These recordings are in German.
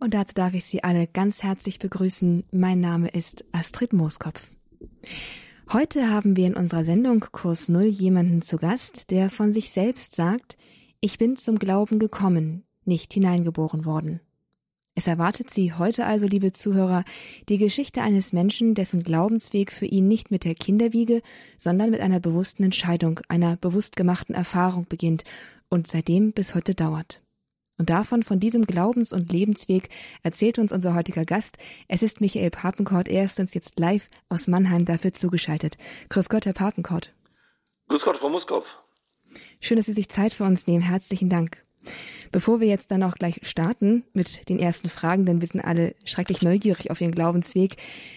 Und dazu darf ich Sie alle ganz herzlich begrüßen. Mein Name ist Astrid Mooskopf. Heute haben wir in unserer Sendung Kurs Null jemanden zu Gast, der von sich selbst sagt, ich bin zum Glauben gekommen, nicht hineingeboren worden. Es erwartet Sie heute also, liebe Zuhörer, die Geschichte eines Menschen, dessen Glaubensweg für ihn nicht mit der Kinderwiege, sondern mit einer bewussten Entscheidung, einer bewusst gemachten Erfahrung beginnt und seitdem bis heute dauert. Und davon, von diesem Glaubens- und Lebensweg, erzählt uns unser heutiger Gast. Es ist Michael Papenkort. Er ist uns jetzt live aus Mannheim dafür zugeschaltet. Grüß Gott, Herr Papenkort. Grüß Gott, Frau Muskopf. Schön, dass Sie sich Zeit für uns nehmen. Herzlichen Dank. Bevor wir jetzt dann auch gleich starten mit den ersten Fragen, denn wir sind alle schrecklich neugierig auf Ihren Glaubensweg,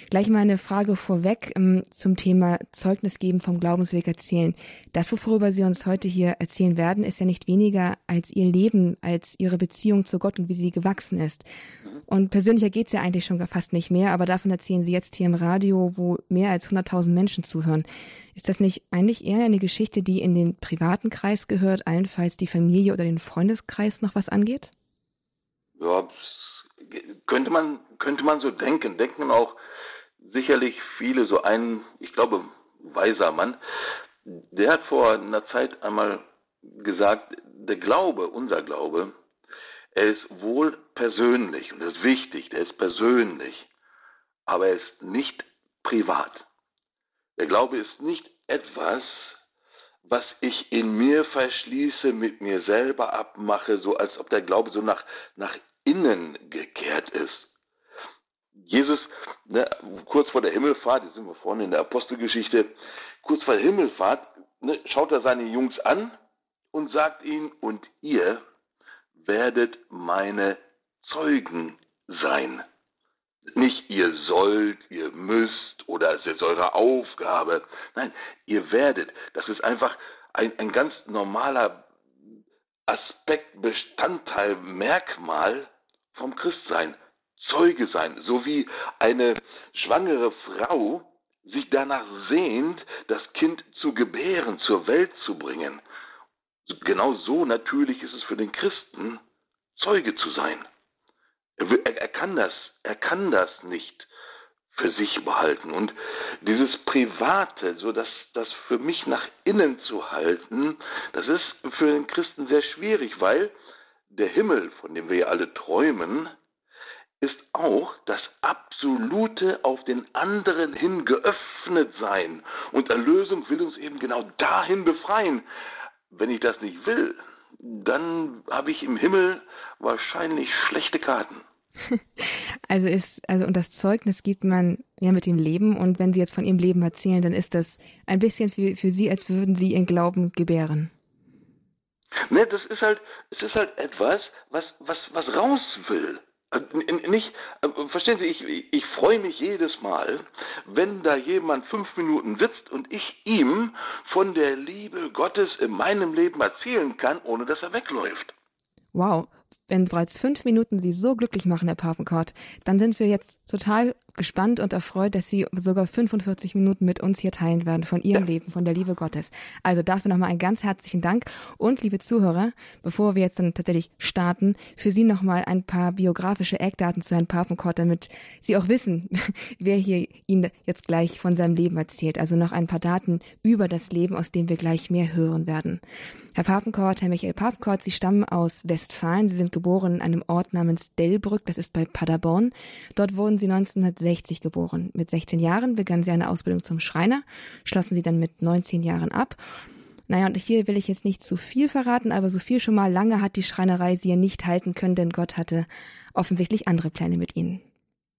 gleich mal eine Frage vorweg ähm, zum Thema Zeugnis geben vom Glaubensweg erzählen. Das, worüber Sie uns heute hier erzählen werden, ist ja nicht weniger als Ihr Leben, als Ihre Beziehung zu Gott und wie sie gewachsen ist. Und persönlicher geht's ja eigentlich schon fast nicht mehr, aber davon erzählen Sie jetzt hier im Radio, wo mehr als 100.000 Menschen zuhören. Ist das nicht eigentlich eher eine Geschichte, die in den privaten Kreis gehört, allenfalls die Familie oder den Freundeskreis noch was angeht? Ja, könnte man, könnte man so denken. Denken auch sicherlich viele, so ein, ich glaube, weiser Mann, der hat vor einer Zeit einmal gesagt, der Glaube, unser Glaube, er ist wohl persönlich und das ist wichtig, der ist persönlich, aber er ist nicht privat. Der Glaube ist nicht etwas, was ich in mir verschließe, mit mir selber abmache, so als ob der Glaube so nach, nach innen gekehrt ist. Jesus, ne, kurz vor der Himmelfahrt, jetzt sind wir vorne in der Apostelgeschichte, kurz vor der Himmelfahrt, ne, schaut er seine Jungs an und sagt ihnen, und ihr werdet meine Zeugen sein. Nicht ihr sollt, ihr müsst, oder es ist eure Aufgabe. Nein, ihr werdet. Das ist einfach ein, ein ganz normaler Aspekt, Bestandteil, Merkmal vom Christsein. Zeuge sein, so wie eine schwangere Frau sich danach sehnt, das Kind zu gebären, zur Welt zu bringen. Genau so natürlich ist es für den Christen, Zeuge zu sein. Er, er, kann das, er kann das nicht für sich behalten. Und dieses Private, so dass das für mich nach innen zu halten, das ist für den Christen sehr schwierig, weil der Himmel, von dem wir ja alle träumen, ist auch das absolute auf den anderen hin geöffnet sein. Und Erlösung will uns eben genau dahin befreien. Wenn ich das nicht will, dann habe ich im Himmel wahrscheinlich schlechte Karten. Also ist, also und das Zeugnis gibt man ja mit dem Leben und wenn Sie jetzt von Ihrem Leben erzählen, dann ist das ein bisschen für, für Sie, als würden Sie Ihren Glauben gebären. Ne, das ist halt, es ist halt etwas, was, was, was raus will. Äh, nicht, äh, verstehen Sie, ich, ich freue mich jedes Mal, wenn da jemand fünf Minuten sitzt und ich ihm von der Liebe Gottes in meinem Leben erzählen kann, ohne dass er wegläuft. Wow, wenn bereits fünf Minuten Sie so glücklich machen, Herr Papenkort, dann sind wir jetzt total gespannt und erfreut, dass Sie sogar 45 Minuten mit uns hier teilen werden von Ihrem Leben, von der Liebe Gottes. Also dafür nochmal einen ganz herzlichen Dank und liebe Zuhörer, bevor wir jetzt dann tatsächlich starten, für Sie nochmal ein paar biografische Eckdaten zu Herrn Papenkort, damit Sie auch wissen, wer hier Ihnen jetzt gleich von seinem Leben erzählt. Also noch ein paar Daten über das Leben, aus dem wir gleich mehr hören werden. Herr Papenkort, Herr Michael Papenkort, Sie stammen aus Westfalen. Sie sind geboren in einem Ort namens Delbrück, das ist bei Paderborn. Dort wurden Sie 1960 geboren. Mit 16 Jahren begannen Sie eine Ausbildung zum Schreiner, schlossen Sie dann mit 19 Jahren ab. Naja, und hier will ich jetzt nicht zu viel verraten, aber so viel schon mal lange hat die Schreinerei Sie ja nicht halten können, denn Gott hatte offensichtlich andere Pläne mit Ihnen.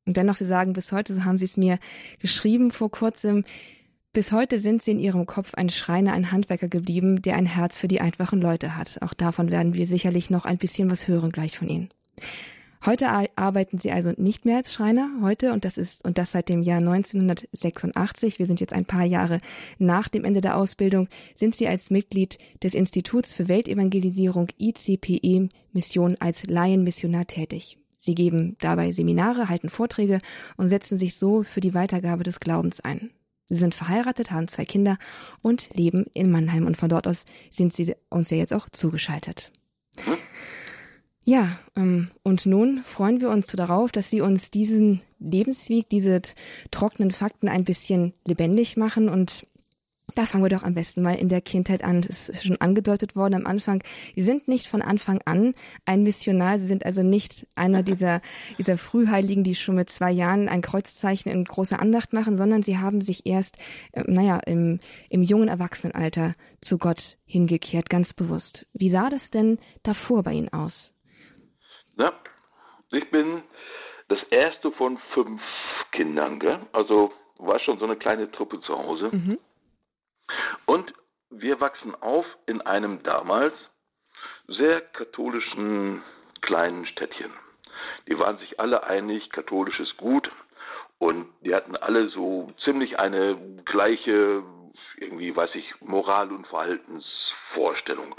Und dennoch, Sie sagen bis heute, so haben Sie es mir geschrieben vor kurzem, bis heute sind sie in ihrem Kopf ein Schreiner, ein Handwerker geblieben, der ein Herz für die einfachen Leute hat. Auch davon werden wir sicherlich noch ein bisschen was hören gleich von Ihnen. Heute arbeiten Sie also nicht mehr als Schreiner, heute, und das ist, und das seit dem Jahr 1986. Wir sind jetzt ein paar Jahre nach dem Ende der Ausbildung, sind Sie als Mitglied des Instituts für Weltevangelisierung ICPE Mission als Laienmissionar tätig. Sie geben dabei Seminare, halten Vorträge und setzen sich so für die Weitergabe des Glaubens ein. Sie sind verheiratet, haben zwei Kinder und leben in Mannheim. Und von dort aus sind Sie uns ja jetzt auch zugeschaltet. Ja, ähm, und nun freuen wir uns darauf, dass Sie uns diesen Lebensweg, diese trockenen Fakten ein bisschen lebendig machen und da fangen wir doch am besten mal in der Kindheit an. Es ist schon angedeutet worden am Anfang. Sie sind nicht von Anfang an ein Missionar. Sie sind also nicht einer dieser, dieser Frühheiligen, die schon mit zwei Jahren ein Kreuzzeichen in großer Andacht machen, sondern sie haben sich erst, äh, naja, im, im jungen Erwachsenenalter zu Gott hingekehrt, ganz bewusst. Wie sah das denn davor bei Ihnen aus? Ja, ich bin das erste von fünf Kindern, gell? also war schon so eine kleine Truppe zu Hause. Mhm. Und wir wachsen auf in einem damals sehr katholischen kleinen Städtchen. Die waren sich alle einig, katholisches Gut. Und die hatten alle so ziemlich eine gleiche, irgendwie, weiß ich, Moral- und Verhaltensvorstellung.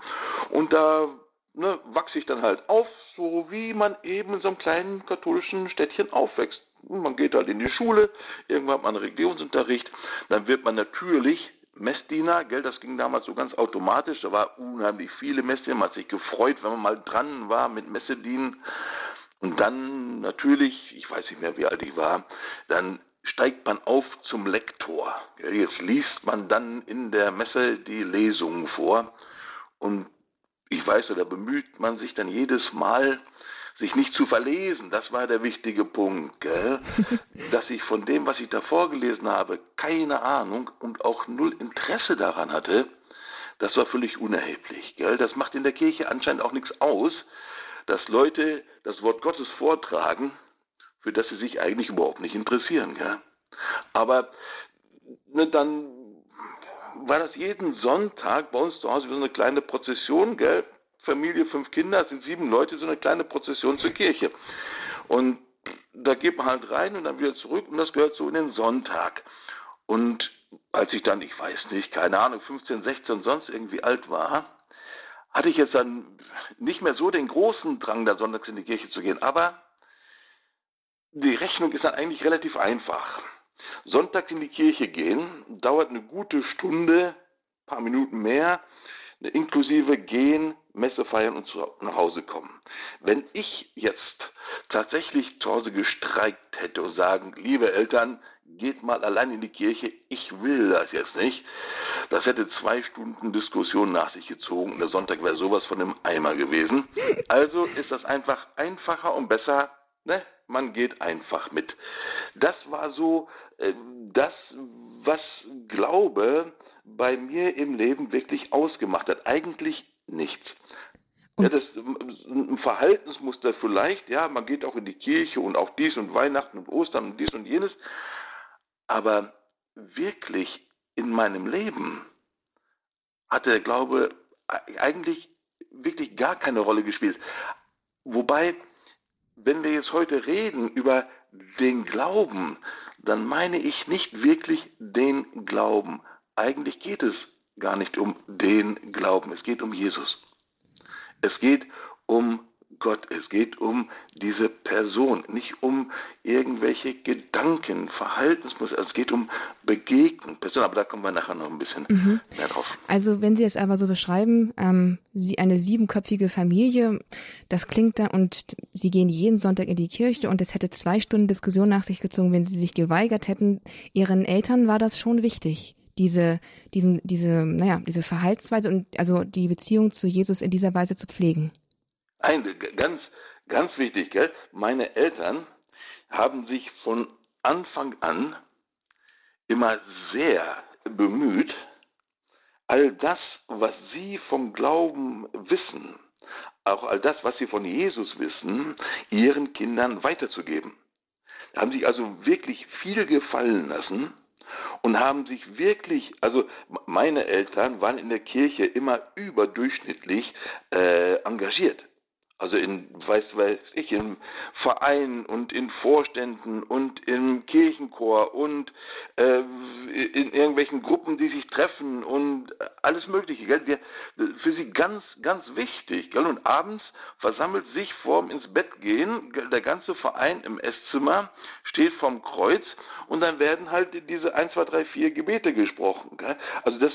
Und da ne, wachse ich dann halt auf, so wie man eben in so einem kleinen katholischen Städtchen aufwächst. Man geht halt in die Schule, irgendwann hat man Religionsunterricht, dann wird man natürlich Messdiener, gell, das ging damals so ganz automatisch, da war unheimlich viele Messdiener, man hat sich gefreut, wenn man mal dran war mit Messedienen. Und dann natürlich, ich weiß nicht mehr, wie alt ich war, dann steigt man auf zum Lektor. Jetzt liest man dann in der Messe die Lesungen vor. Und ich weiß, da bemüht man sich dann jedes Mal, sich nicht zu verlesen, das war der wichtige Punkt, gell? dass ich von dem, was ich da vorgelesen habe, keine Ahnung und auch null Interesse daran hatte, das war völlig unerheblich. Gell? Das macht in der Kirche anscheinend auch nichts aus, dass Leute das Wort Gottes vortragen, für das sie sich eigentlich überhaupt nicht interessieren. Gell? Aber ne, dann war das jeden Sonntag bei uns zu Hause wie so eine kleine Prozession, gell? Familie, fünf Kinder, sind sieben Leute, so eine kleine Prozession zur Kirche. Und da geht man halt rein und dann wieder zurück und das gehört so in den Sonntag. Und als ich dann, ich weiß nicht, keine Ahnung, 15, 16, sonst irgendwie alt war, hatte ich jetzt dann nicht mehr so den großen Drang, da sonntags in die Kirche zu gehen. Aber die Rechnung ist dann eigentlich relativ einfach. Sonntags in die Kirche gehen dauert eine gute Stunde, paar Minuten mehr, inklusive gehen, Messe feiern und zu, nach Hause kommen. Wenn ich jetzt tatsächlich zu Hause gestreikt hätte und sagen, liebe Eltern, geht mal allein in die Kirche, ich will das jetzt nicht, das hätte zwei Stunden Diskussion nach sich gezogen. Der Sonntag wäre sowas von einem Eimer gewesen. Also ist das einfach einfacher und besser, ne? Man geht einfach mit. Das war so äh, das, was Glaube bei mir im Leben wirklich ausgemacht hat. Eigentlich nichts. ja, das ein Verhaltensmuster vielleicht, ja, man geht auch in die Kirche und auch dies und Weihnachten und Ostern und dies und jenes. Aber wirklich in meinem Leben hat der Glaube eigentlich wirklich gar keine Rolle gespielt. Wobei, wenn wir jetzt heute reden über den Glauben, dann meine ich nicht wirklich den Glauben. Eigentlich geht es gar nicht um den Glauben, es geht um Jesus. Es geht um Gott, es geht um diese Person, nicht um irgendwelche Gedanken, Verhaltensmuster, es geht um Begegnung, Person, aber da kommen wir nachher noch ein bisschen mhm. mehr drauf. Also wenn Sie es einfach so beschreiben, ähm, Sie eine siebenköpfige Familie, das klingt da und Sie gehen jeden Sonntag in die Kirche und es hätte zwei Stunden Diskussion nach sich gezogen, wenn Sie sich geweigert hätten. Ihren Eltern war das schon wichtig diese, diesen, diese, naja, diese Verhaltensweise und also die Beziehung zu Jesus in dieser Weise zu pflegen? Ein, ganz, ganz wichtig, gell? Meine Eltern haben sich von Anfang an immer sehr bemüht, all das, was sie vom Glauben wissen, auch all das, was sie von Jesus wissen, ihren Kindern weiterzugeben. Haben sich also wirklich viel gefallen lassen und haben sich wirklich, also meine Eltern waren in der Kirche immer überdurchschnittlich äh, engagiert. Also in, weiß, weiß ich, in Vereinen und in Vorständen und im Kirchenchor und äh, in irgendwelchen Gruppen, die sich treffen und alles Mögliche. Gell? Für sie ganz, ganz wichtig. Gell? Und abends versammelt sich vorm ins Bett gehen, der ganze Verein im Esszimmer steht vorm Kreuz und dann werden halt diese 1, 2, 3, 4 Gebete gesprochen. Gell? Also das,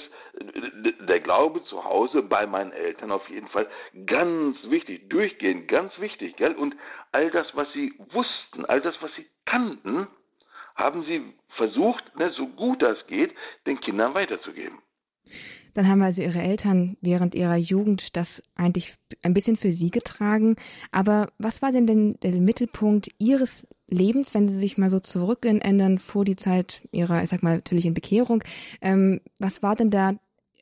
der Glaube zu Hause bei meinen Eltern auf jeden Fall ganz wichtig. Durch durchgehen, ganz wichtig, gell? Und all das, was sie wussten, all das, was sie kannten, haben sie versucht, ne, so gut das geht, den Kindern weiterzugeben. Dann haben also ihre Eltern während ihrer Jugend das eigentlich ein bisschen für sie getragen. Aber was war denn, denn der Mittelpunkt ihres Lebens, wenn Sie sich mal so zurückändern vor die Zeit Ihrer, ich sag mal, natürlich in Bekehrung? Ähm, was war denn da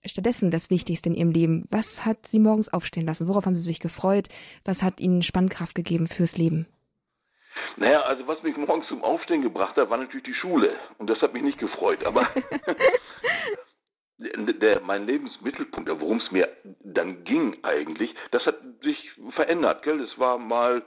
stattdessen das Wichtigste in Ihrem Leben? Was hat Sie morgens aufstehen lassen? Worauf haben Sie sich gefreut? Was hat Ihnen Spannkraft gegeben fürs Leben? Naja, also was mich morgens zum Aufstehen gebracht hat, war natürlich die Schule. Und das hat mich nicht gefreut. Aber der, mein Lebensmittelpunkt, worum es mir dann ging eigentlich, das hat sich verändert. Gell? Das war mal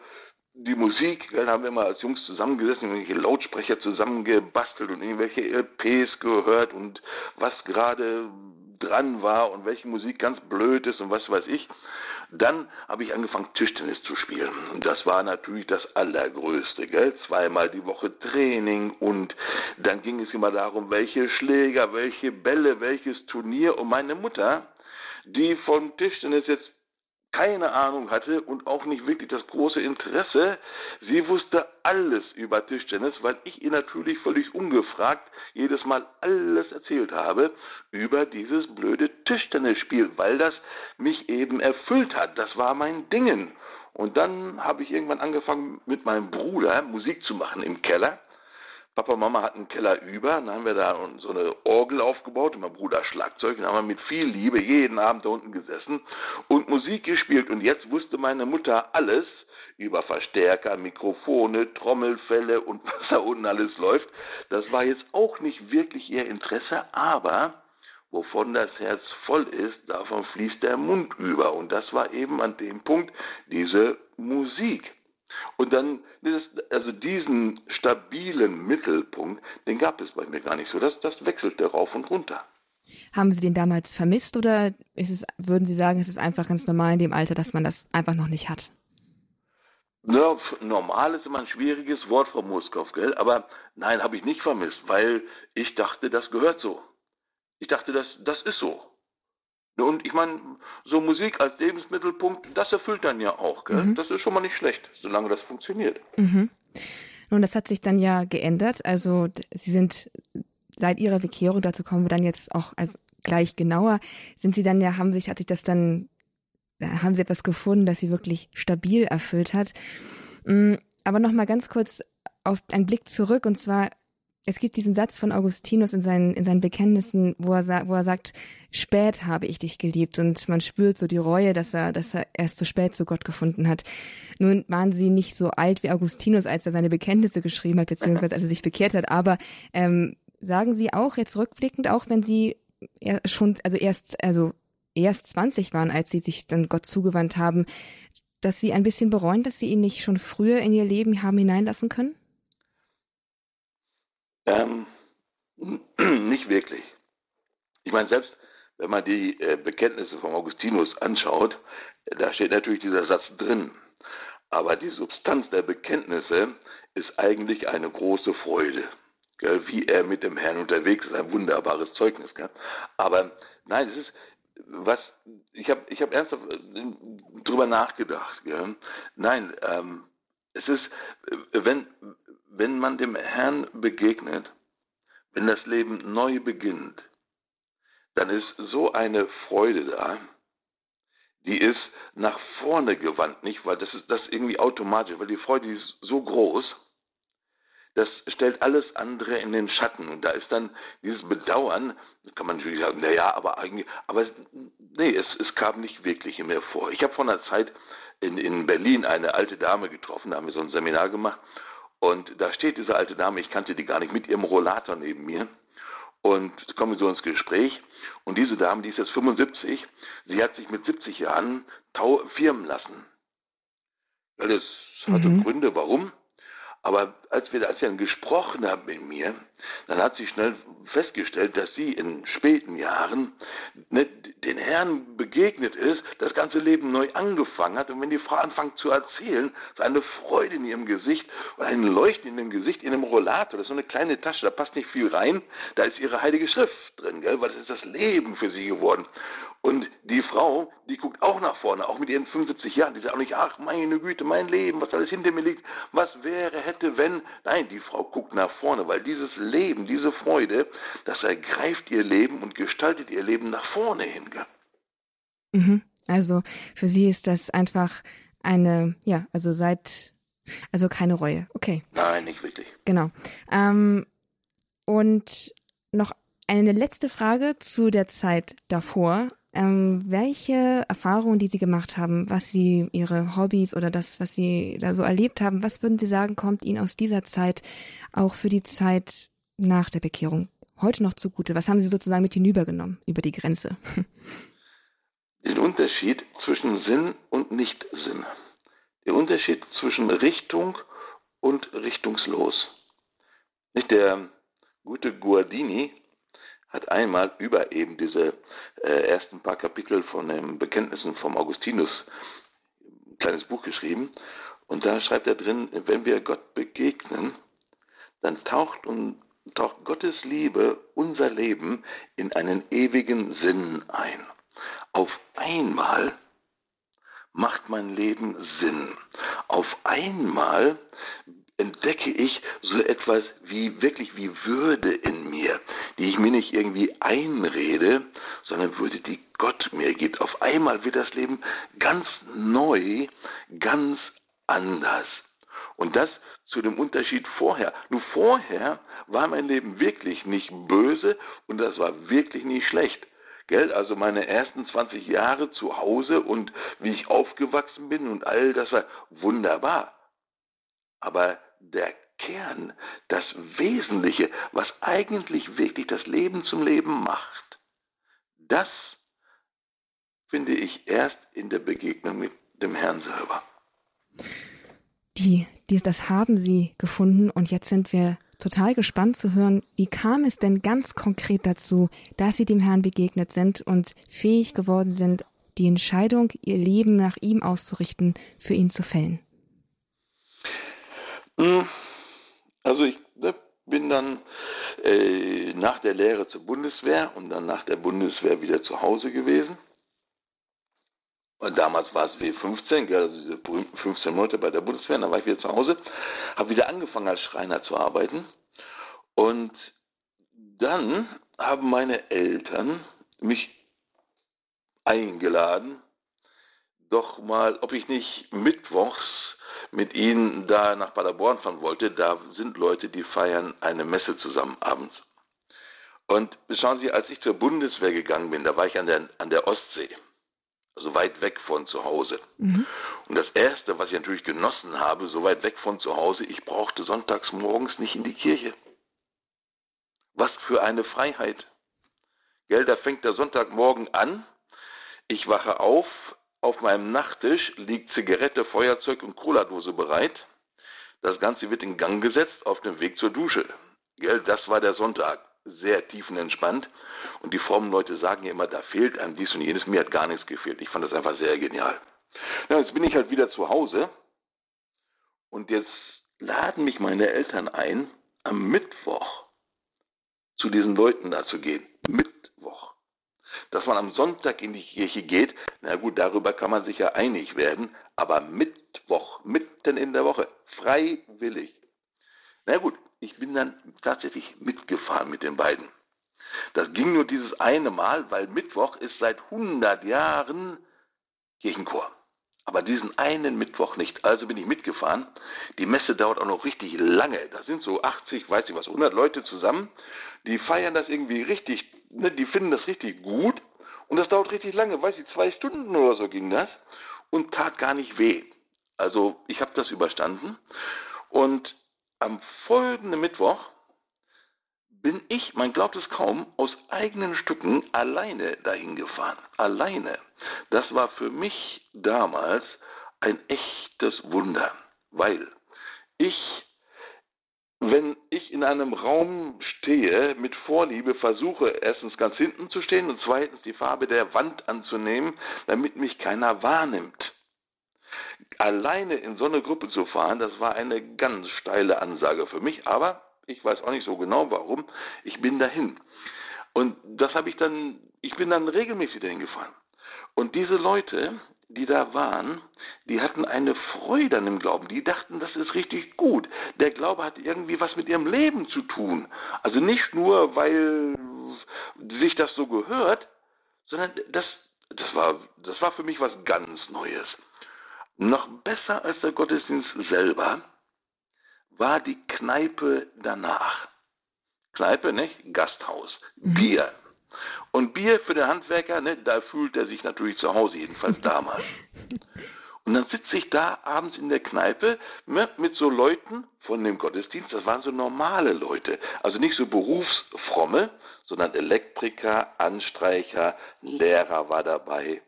die Musik, gell? da haben wir mal als Jungs zusammengesessen, irgendwelche Lautsprecher zusammengebastelt und irgendwelche LPs gehört und was gerade dran war und welche Musik ganz blöd ist und was weiß ich. Dann habe ich angefangen, Tischtennis zu spielen. Und das war natürlich das Allergrößte, gell? Zweimal die Woche Training und dann ging es immer darum, welche Schläger, welche Bälle, welches Turnier. Und meine Mutter, die vom Tischtennis jetzt keine Ahnung hatte und auch nicht wirklich das große Interesse. Sie wusste alles über Tischtennis, weil ich ihr natürlich völlig ungefragt jedes Mal alles erzählt habe über dieses blöde Tischtennisspiel, weil das mich eben erfüllt hat. Das war mein Dingen. Und dann habe ich irgendwann angefangen mit meinem Bruder Musik zu machen im Keller. Papa und Mama hatten einen Keller über, dann haben wir da so eine Orgel aufgebaut und mein Bruder Schlagzeug, dann haben wir mit viel Liebe jeden Abend da unten gesessen und Musik gespielt und jetzt wusste meine Mutter alles über Verstärker, Mikrofone, Trommelfälle und was da unten alles läuft. Das war jetzt auch nicht wirklich ihr Interesse, aber wovon das Herz voll ist, davon fließt der Mund über und das war eben an dem Punkt diese Musik. Und dann, also diesen stabilen Mittelpunkt, den gab es bei mir gar nicht so. Das, das wechselte rauf und runter. Haben Sie den damals vermisst oder ist es, würden Sie sagen, es ist einfach ganz normal in dem Alter, dass man das einfach noch nicht hat? Ja, normal ist immer ein schwieriges Wort, Frau Moskow, gell? Aber nein, habe ich nicht vermisst, weil ich dachte, das gehört so. Ich dachte, das, das ist so. Und ich meine, so Musik als Lebensmittelpunkt, das erfüllt dann ja auch. Gell? Mhm. Das ist schon mal nicht schlecht, solange das funktioniert. Mhm. Nun, das hat sich dann ja geändert. Also Sie sind seit Ihrer Bekehrung, dazu kommen wir dann jetzt auch als gleich genauer, sind Sie dann ja, haben sich, hat sich das dann, haben Sie etwas gefunden, das Sie wirklich stabil erfüllt hat. Mm, aber nochmal ganz kurz auf einen Blick zurück und zwar es gibt diesen Satz von Augustinus in seinen, in seinen Bekenntnissen, wo er, wo er sagt, spät habe ich dich geliebt und man spürt so die Reue, dass er, dass er erst so spät zu Gott gefunden hat. Nun waren sie nicht so alt wie Augustinus, als er seine Bekenntnisse geschrieben hat, beziehungsweise als er sich bekehrt hat, aber ähm, sagen Sie auch jetzt rückblickend, auch wenn Sie schon, also erst, also erst 20 waren, als Sie sich dann Gott zugewandt haben, dass Sie ein bisschen bereuen, dass Sie ihn nicht schon früher in Ihr Leben haben hineinlassen können? Ähm, nicht wirklich. Ich meine, selbst wenn man die äh, Bekenntnisse von Augustinus anschaut, da steht natürlich dieser Satz drin. Aber die Substanz der Bekenntnisse ist eigentlich eine große Freude. Gell? Wie er mit dem Herrn unterwegs ist, ein wunderbares Zeugnis. Gell? Aber nein, es ist, was, ich habe ich hab ernsthaft äh, drüber nachgedacht. Gell? Nein, ähm, es ist, äh, wenn, wenn man dem Herrn begegnet, wenn das Leben neu beginnt, dann ist so eine Freude da, die ist nach vorne gewandt, nicht? Weil das ist das irgendwie automatisch, weil die Freude ist so groß, das stellt alles andere in den Schatten. Und da ist dann dieses Bedauern, kann man natürlich sagen, naja, aber eigentlich, aber nee, es, es kam nicht wirklich mehr vor. Ich habe vor einer Zeit in, in Berlin eine alte Dame getroffen, da haben wir so ein Seminar gemacht und da steht diese alte Dame, ich kannte die gar nicht, mit ihrem Rollator neben mir. Und kommen wir so ins Gespräch. Und diese Dame, die ist jetzt 75, sie hat sich mit 70 Jahren firmen lassen. Das hatte mhm. Gründe, warum. Aber als wir, wir dann gesprochen haben mit mir, dann hat sie schnell festgestellt, dass sie in späten Jahren ne, den Herrn begegnet ist, das ganze Leben neu angefangen hat. Und wenn die Frau anfängt zu erzählen, so eine Freude in ihrem Gesicht und ein Leuchten in dem Gesicht, in einem Rollator, das ist so eine kleine Tasche, da passt nicht viel rein, da ist ihre heilige Schrift drin, gell? weil das ist das Leben für sie geworden. Und die Frau, die guckt auch nach vorne, auch mit ihren 75 Jahren. Die sagt auch nicht, ach meine Güte, mein Leben, was alles hinter mir liegt, was wäre, hätte, wenn. Nein, die Frau guckt nach vorne, weil dieses Leben, diese Freude, das ergreift ihr Leben und gestaltet ihr Leben nach vorne hin. Mhm. Also für sie ist das einfach eine, ja, also seit, also keine Reue. Okay. Nein, nicht wirklich. Genau. Ähm, und noch eine letzte Frage zu der Zeit davor. Ähm, welche Erfahrungen, die Sie gemacht haben, was Sie, Ihre Hobbys oder das, was Sie da so erlebt haben, was würden Sie sagen, kommt Ihnen aus dieser Zeit auch für die Zeit nach der Bekehrung heute noch zugute? Was haben Sie sozusagen mit hinübergenommen über die Grenze? Den Unterschied zwischen Sinn und Nichtsinn. Der Unterschied zwischen Richtung und richtungslos. Nicht der gute Guardini hat einmal über eben diese äh, ersten paar Kapitel von den Bekenntnissen vom Augustinus ein kleines Buch geschrieben. Und da schreibt er drin, wenn wir Gott begegnen, dann taucht, und, taucht Gottes Liebe unser Leben in einen ewigen Sinn ein. Auf einmal macht mein Leben Sinn. Auf einmal entdecke ich so etwas wie wirklich wie Würde in mir, die ich mir nicht irgendwie einrede, sondern Würde, die Gott mir gibt. Auf einmal wird das Leben ganz neu, ganz anders. Und das zu dem Unterschied vorher. Nur vorher war mein Leben wirklich nicht böse und das war wirklich nicht schlecht. Gell? Also meine ersten 20 Jahre zu Hause und wie ich aufgewachsen bin und all das war wunderbar. Aber der Kern, das Wesentliche, was eigentlich wirklich das Leben zum Leben macht, das finde ich erst in der Begegnung mit dem Herrn selber. Die, die, das haben Sie gefunden und jetzt sind wir total gespannt zu hören, wie kam es denn ganz konkret dazu, dass Sie dem Herrn begegnet sind und fähig geworden sind, die Entscheidung, Ihr Leben nach ihm auszurichten, für ihn zu fällen? Hm, also ich ne, bin dann äh, nach der Lehre zur Bundeswehr und dann nach der Bundeswehr wieder zu Hause gewesen. Und damals war es W15, also diese berühmten 15 Monate bei der Bundeswehr, dann war ich wieder zu Hause, habe wieder angefangen als Schreiner zu arbeiten. Und dann haben meine Eltern mich eingeladen, doch mal, ob ich nicht mittwochs mit ihnen da nach Paderborn fahren wollte, da sind Leute, die feiern eine Messe zusammen abends. Und schauen Sie, als ich zur Bundeswehr gegangen bin, da war ich an der, an der Ostsee, also weit weg von zu Hause. Mhm. Und das Erste, was ich natürlich genossen habe, so weit weg von zu Hause, ich brauchte sonntags morgens nicht in die Kirche. Was für eine Freiheit. Gell, da fängt der Sonntagmorgen an, ich wache auf, auf meinem Nachttisch liegt Zigarette, Feuerzeug und Cola-Dose bereit. Das Ganze wird in Gang gesetzt auf dem Weg zur Dusche. Gell, das war der Sonntag. Sehr tiefenentspannt. Und die frommen Leute sagen ja immer, da fehlt einem dies und jenes. Mir hat gar nichts gefehlt. Ich fand das einfach sehr genial. Ja, jetzt bin ich halt wieder zu Hause. Und jetzt laden mich meine Eltern ein, am Mittwoch zu diesen Leuten da zu gehen. Mittwoch dass man am Sonntag in die Kirche geht, na gut, darüber kann man sich ja einig werden, aber Mittwoch, mitten in der Woche, freiwillig. Na gut, ich bin dann tatsächlich mitgefahren mit den beiden. Das ging nur dieses eine Mal, weil Mittwoch ist seit 100 Jahren Kirchenchor. Aber diesen einen Mittwoch nicht. Also bin ich mitgefahren. Die Messe dauert auch noch richtig lange. Da sind so 80, weiß ich was, 100 Leute zusammen. Die feiern das irgendwie richtig ne, die finden das richtig gut und das dauert richtig lange, weiß ich, zwei Stunden oder so ging das und tat gar nicht weh. Also ich habe das überstanden und am folgenden Mittwoch bin ich, man glaubt es kaum, aus eigenen Stücken alleine dahin gefahren. Alleine. Das war für mich damals ein echtes Wunder, weil ich wenn ich in einem Raum stehe, mit Vorliebe versuche, erstens ganz hinten zu stehen und zweitens die Farbe der Wand anzunehmen, damit mich keiner wahrnimmt. Alleine in so eine Gruppe zu fahren, das war eine ganz steile Ansage für mich, aber ich weiß auch nicht so genau warum, ich bin dahin. Und das habe ich dann ich bin dann regelmäßig dahin gefahren. Und diese Leute, die da waren, die hatten eine Freude an dem Glauben. Die dachten, das ist richtig gut. Der Glaube hat irgendwie was mit ihrem Leben zu tun. Also nicht nur, weil sich das so gehört, sondern das, das, war, das war für mich was ganz Neues. Noch besser als der Gottesdienst selber war die Kneipe danach. Kneipe, nicht? Gasthaus. Mhm. Bier. Und Bier für den Handwerker, ne, da fühlt er sich natürlich zu Hause, jedenfalls damals. Und dann sitze ich da abends in der Kneipe ne, mit so Leuten von dem Gottesdienst, das waren so normale Leute, also nicht so berufsfromme, sondern Elektriker, Anstreicher, Lehrer war dabei.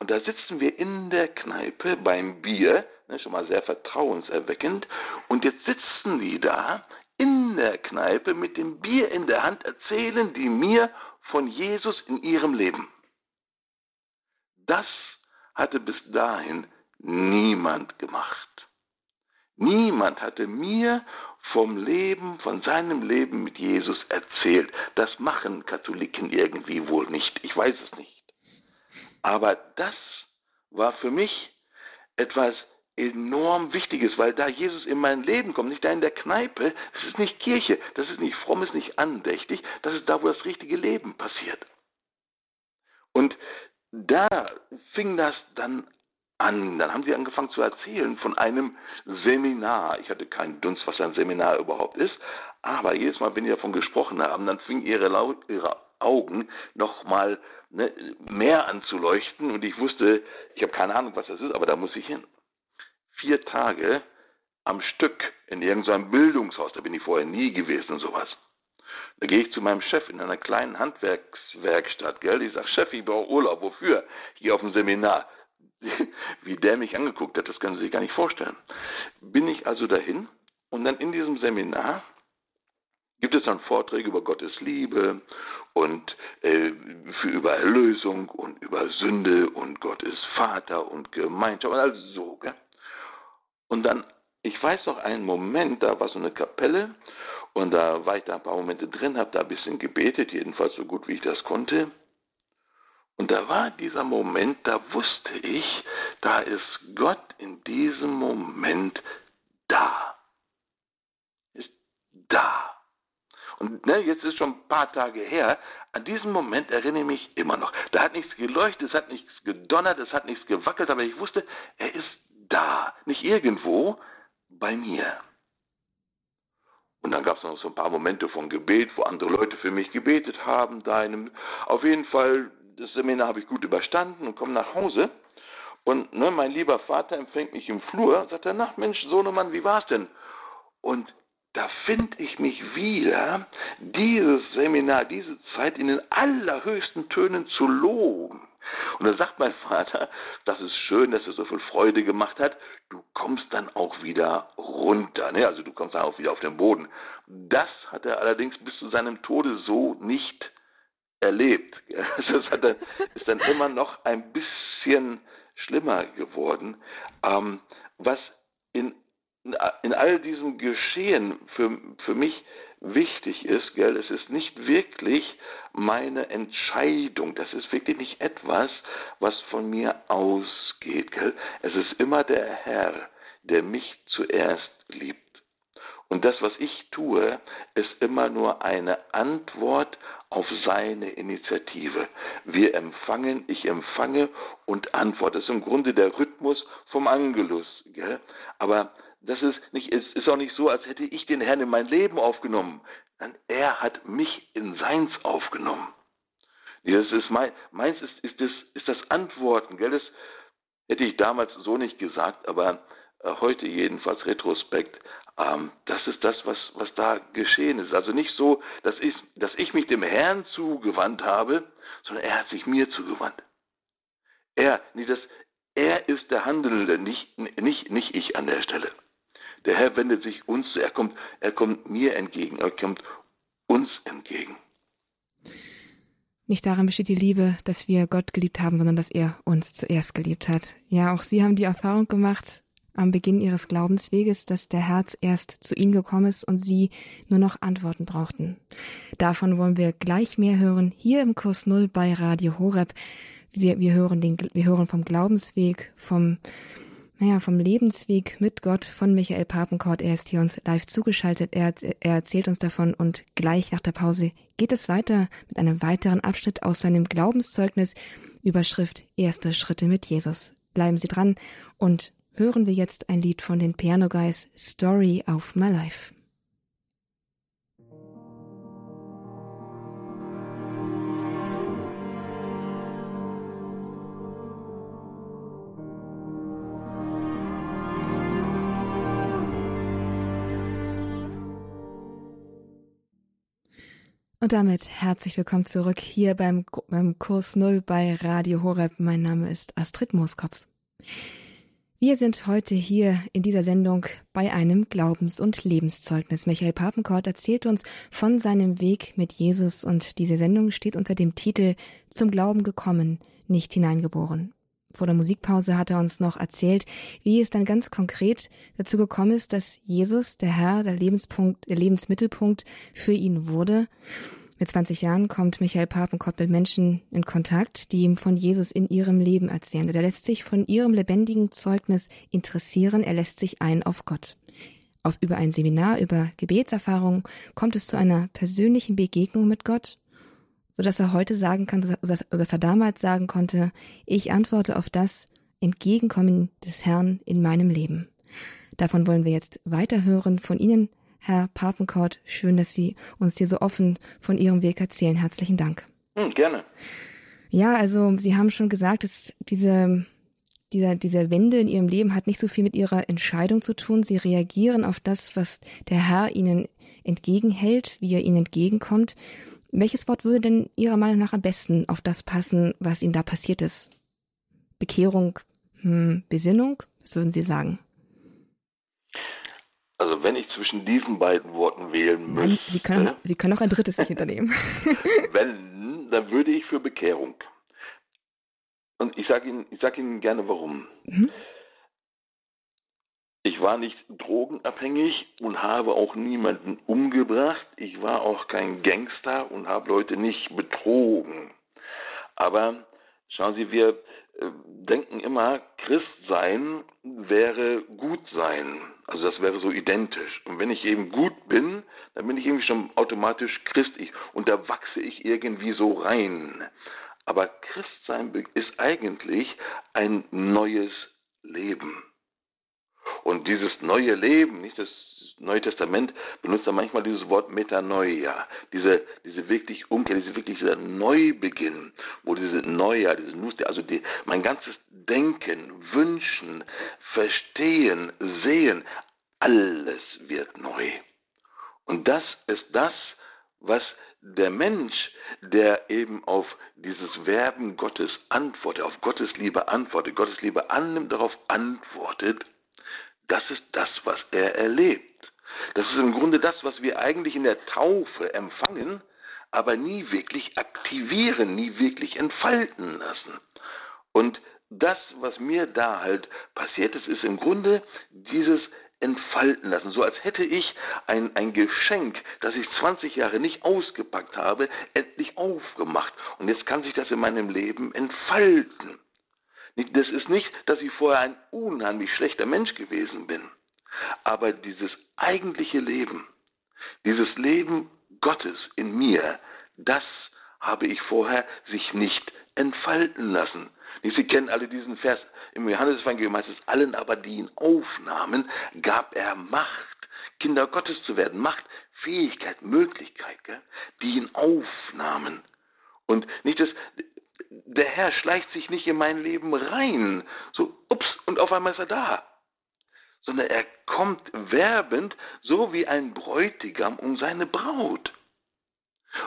Und da sitzen wir in der Kneipe beim Bier, ne, schon mal sehr vertrauenserweckend, und jetzt sitzen die da in der Kneipe mit dem Bier in der Hand, erzählen die mir von Jesus in ihrem Leben. Das hatte bis dahin niemand gemacht. Niemand hatte mir vom Leben, von seinem Leben mit Jesus erzählt. Das machen Katholiken irgendwie wohl nicht. Ich weiß es nicht. Aber das war für mich etwas enorm Wichtiges, weil da Jesus in mein Leben kommt, nicht da in der Kneipe, das ist nicht Kirche, das ist nicht fromm, ist nicht andächtig, das ist da, wo das richtige Leben passiert. Und da fing das dann an. Dann haben sie angefangen zu erzählen von einem Seminar. Ich hatte keinen Dunst, was ein Seminar überhaupt ist, aber jedes Mal, wenn sie davon gesprochen haben, dann fingen ihre, ihre Augen nochmal ne, mehr an zu leuchten und ich wusste, ich habe keine Ahnung, was das ist, aber da muss ich hin vier Tage am Stück in irgendeinem Bildungshaus, da bin ich vorher nie gewesen und sowas. Da gehe ich zu meinem Chef in einer kleinen Handwerkswerkstatt, gell? Ich sage, Chef, ich brauche Urlaub. Wofür? Hier auf dem Seminar. Wie der mich angeguckt hat, das können Sie sich gar nicht vorstellen. Bin ich also dahin und dann in diesem Seminar gibt es dann Vorträge über Gottes Liebe und äh, für über Erlösung und über Sünde und Gottes Vater und Gemeinschaft und alles so. Gell? Und dann, ich weiß noch einen Moment, da war so eine Kapelle und da war ich da ein paar Momente drin, habe da ein bisschen gebetet, jedenfalls so gut wie ich das konnte. Und da war dieser Moment, da wusste ich, da ist Gott in diesem Moment da. Ist da. Und ne, jetzt ist schon ein paar Tage her, an diesen Moment erinnere ich mich immer noch. Da hat nichts geleuchtet, es hat nichts gedonnert, es hat nichts gewackelt, aber ich wusste, er ist da, nicht irgendwo, bei mir. Und dann gab es noch so ein paar Momente von Gebet, wo andere Leute für mich gebetet haben. Da einem, auf jeden Fall, das Seminar habe ich gut überstanden und komme nach Hause. Und ne, mein lieber Vater empfängt mich im Flur und sagt, ach Mensch, Sohnemann, wie war's denn? Und da finde ich mich wieder, dieses Seminar, diese Zeit in den allerhöchsten Tönen zu loben. Und da sagt mein Vater, das ist schön, dass er so viel Freude gemacht hat. Du kommst dann auch wieder runter. Ne? Also du kommst dann auch wieder auf den Boden. Das hat er allerdings bis zu seinem Tode so nicht erlebt. Das dann, ist dann immer noch ein bisschen schlimmer geworden. Ähm, was in, in all diesem Geschehen für, für mich wichtig ist, gell, es ist nicht wirklich meine Entscheidung, das ist wirklich nicht etwas, was von mir ausgeht, gell. Es ist immer der Herr, der mich zuerst liebt. Und das, was ich tue, ist immer nur eine Antwort auf seine Initiative. Wir empfangen, ich empfange und antworte. Das ist im Grunde der Rhythmus vom Angelus. Gell? Aber das ist nicht, es ist auch nicht so, als hätte ich den Herrn in mein Leben aufgenommen. Nein, er hat mich in seins aufgenommen. Das ist mein, meins ist, ist, das, ist das Antworten, gell? Das hätte ich damals so nicht gesagt, aber äh, heute jedenfalls Retrospekt, ähm, das ist das, was, was da geschehen ist. Also nicht so, dass ich, dass ich mich dem Herrn zugewandt habe, sondern er hat sich mir zugewandt. Er, nee, das, er ist der Handelnde, nicht, nicht, nicht ich an der Stelle. Der Herr wendet sich uns, er kommt, er kommt mir entgegen, er kommt uns entgegen. Nicht darin besteht die Liebe, dass wir Gott geliebt haben, sondern dass er uns zuerst geliebt hat. Ja, auch Sie haben die Erfahrung gemacht, am Beginn ihres Glaubensweges, dass der Herz erst zu ihnen gekommen ist und sie nur noch Antworten brauchten. Davon wollen wir gleich mehr hören, hier im Kurs Null bei Radio Horeb. Wir, wir, hören, den, wir hören vom Glaubensweg, vom, naja, vom Lebensweg mit Gott von Michael Papenkort. Er ist hier uns live zugeschaltet. Er, er erzählt uns davon und gleich nach der Pause geht es weiter mit einem weiteren Abschnitt aus seinem Glaubenszeugnis. Überschrift Erste Schritte mit Jesus. Bleiben Sie dran und hören wir jetzt ein Lied von den Piano Guys Story of My Life. Und damit herzlich willkommen zurück hier beim, beim Kurs Null bei Radio Horeb. Mein Name ist Astrid Mooskopf. Wir sind heute hier in dieser Sendung bei einem Glaubens- und Lebenszeugnis. Michael Papenkort erzählt uns von seinem Weg mit Jesus und diese Sendung steht unter dem Titel Zum Glauben gekommen, nicht hineingeboren. Vor der Musikpause hat er uns noch erzählt, wie es dann ganz konkret dazu gekommen ist, dass Jesus, der Herr, der Lebenspunkt, der Lebensmittelpunkt für ihn wurde. Mit 20 Jahren kommt Michael Papenkott mit Menschen in Kontakt, die ihm von Jesus in ihrem Leben erzählen. er lässt sich von ihrem lebendigen Zeugnis interessieren, er lässt sich ein auf Gott. Auf über ein Seminar über Gebetserfahrung kommt es zu einer persönlichen Begegnung mit Gott so dass er heute sagen kann, dass, dass er damals sagen konnte, ich antworte auf das Entgegenkommen des Herrn in meinem Leben. Davon wollen wir jetzt weiterhören von Ihnen, Herr Papenkort. Schön, dass Sie uns hier so offen von Ihrem Weg erzählen. Herzlichen Dank. Hm, gerne. Ja, also Sie haben schon gesagt, dass diese, dieser, diese Wende in Ihrem Leben hat nicht so viel mit Ihrer Entscheidung zu tun. Sie reagieren auf das, was der Herr Ihnen entgegenhält, wie er Ihnen entgegenkommt. Welches Wort würde denn Ihrer Meinung nach am besten auf das passen, was Ihnen da passiert ist? Bekehrung, hm, Besinnung? Was würden Sie sagen? Also wenn ich zwischen diesen beiden Worten wählen müsste. Nein, Sie können, Sie können auch ein drittes sich hinternehmen. wenn, dann würde ich für Bekehrung. Und ich sage Ihnen, ich sage Ihnen gerne warum. Mhm. Ich war nicht drogenabhängig und habe auch niemanden umgebracht. Ich war auch kein Gangster und habe Leute nicht betrogen. Aber schauen Sie, wir äh, denken immer, Christ sein wäre gut sein. Also das wäre so identisch. Und wenn ich eben gut bin, dann bin ich irgendwie schon automatisch christlich und da wachse ich irgendwie so rein. Aber Christsein ist eigentlich ein neues Leben. Und dieses neue Leben, nicht das Neue Testament benutzt da manchmal dieses Wort Metanoia, diese, diese wirklich Umkehr, diese wirklich dieser Neubeginn, wo diese Neujahr, diese Nuste, also die, mein ganzes Denken, Wünschen, Verstehen, Sehen, alles wird neu. Und das ist das, was der Mensch, der eben auf dieses Werben Gottes antwortet, auf Gottes Liebe antwortet, Gottes Liebe annimmt, darauf antwortet, das ist das, was er erlebt. Das ist im Grunde das, was wir eigentlich in der Taufe empfangen, aber nie wirklich aktivieren, nie wirklich entfalten lassen. Und das, was mir da halt passiert ist, ist im Grunde dieses entfalten lassen. So als hätte ich ein, ein Geschenk, das ich 20 Jahre nicht ausgepackt habe, endlich aufgemacht. Und jetzt kann sich das in meinem Leben entfalten. Das ist nicht, dass ich vorher ein unheimlich schlechter Mensch gewesen bin. Aber dieses eigentliche Leben, dieses Leben Gottes in mir, das habe ich vorher sich nicht entfalten lassen. Sie kennen alle diesen Vers im Johannesevangelium heißt es, allen aber, die ihn aufnahmen, gab er Macht, Kinder Gottes zu werden. Macht, Fähigkeit, Möglichkeit, gell? die ihn aufnahmen. Und nicht das, der Herr schleicht sich nicht in mein Leben rein, so ups, und auf einmal ist er da, sondern er kommt werbend, so wie ein Bräutigam um seine Braut.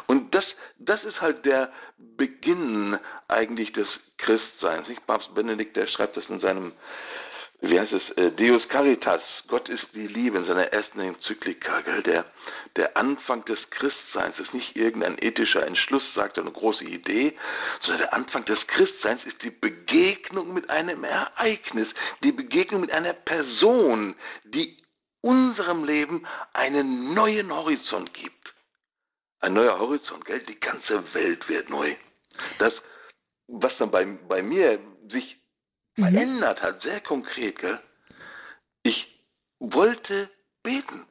Und das, das ist halt der Beginn eigentlich des Christseins. Nicht? Papst Benedikt, der schreibt das in seinem wie heißt es, äh, Deus Caritas, Gott ist die Liebe in seiner ersten Enzyklika, gell? Der, der Anfang des Christseins ist nicht irgendein ethischer Entschluss, sagt er, eine große Idee, sondern der Anfang des Christseins ist die Begegnung mit einem Ereignis, die Begegnung mit einer Person, die unserem Leben einen neuen Horizont gibt. Ein neuer Horizont, gell? Die ganze Welt wird neu. Das, was dann bei, bei mir sich mhm. verändert hat, sehr konkret, gell? Ich wollte beten.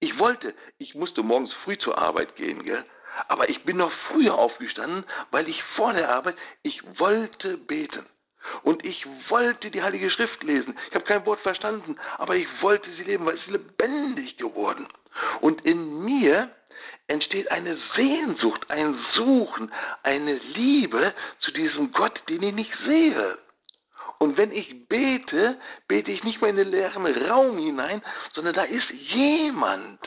Ich wollte, ich musste morgens früh zur Arbeit gehen, gell? Aber ich bin noch früher aufgestanden, weil ich vor der Arbeit, ich wollte beten. Und ich wollte die Heilige Schrift lesen. Ich habe kein Wort verstanden, aber ich wollte sie leben, weil es lebendig geworden. Und in mir entsteht eine Sehnsucht, ein Suchen, eine Liebe zu diesem Gott, den ich nicht sehe. Und wenn ich bete, bete ich nicht mehr in den leeren Raum hinein, sondern da ist jemand.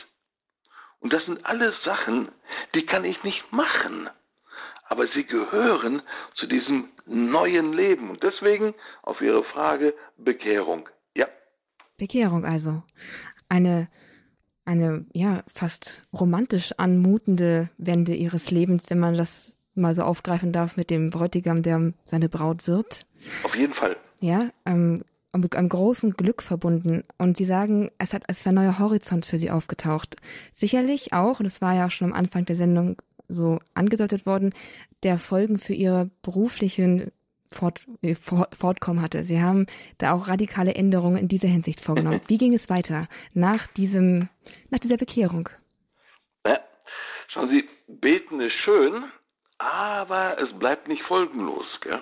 Und das sind alles Sachen, die kann ich nicht machen. Aber sie gehören zu diesem neuen Leben. Und deswegen auf Ihre Frage Bekehrung. Ja. Bekehrung also. Eine, eine, ja, fast romantisch anmutende Wende Ihres Lebens, wenn man das mal so aufgreifen darf mit dem Bräutigam, der seine Braut wird. Auf jeden Fall ja, ähm, mit einem großen Glück verbunden. Und sie sagen, es hat es ist ein neuer Horizont für sie aufgetaucht. Sicherlich auch, und es war ja auch schon am Anfang der Sendung so angedeutet worden, der Folgen für ihre beruflichen Fort, äh, Fortkommen hatte. Sie haben da auch radikale Änderungen in dieser Hinsicht vorgenommen. Wie ging es weiter nach diesem, nach dieser Bekehrung? Ja, schauen Sie, beten ist schön, aber es bleibt nicht folgenlos. Gell?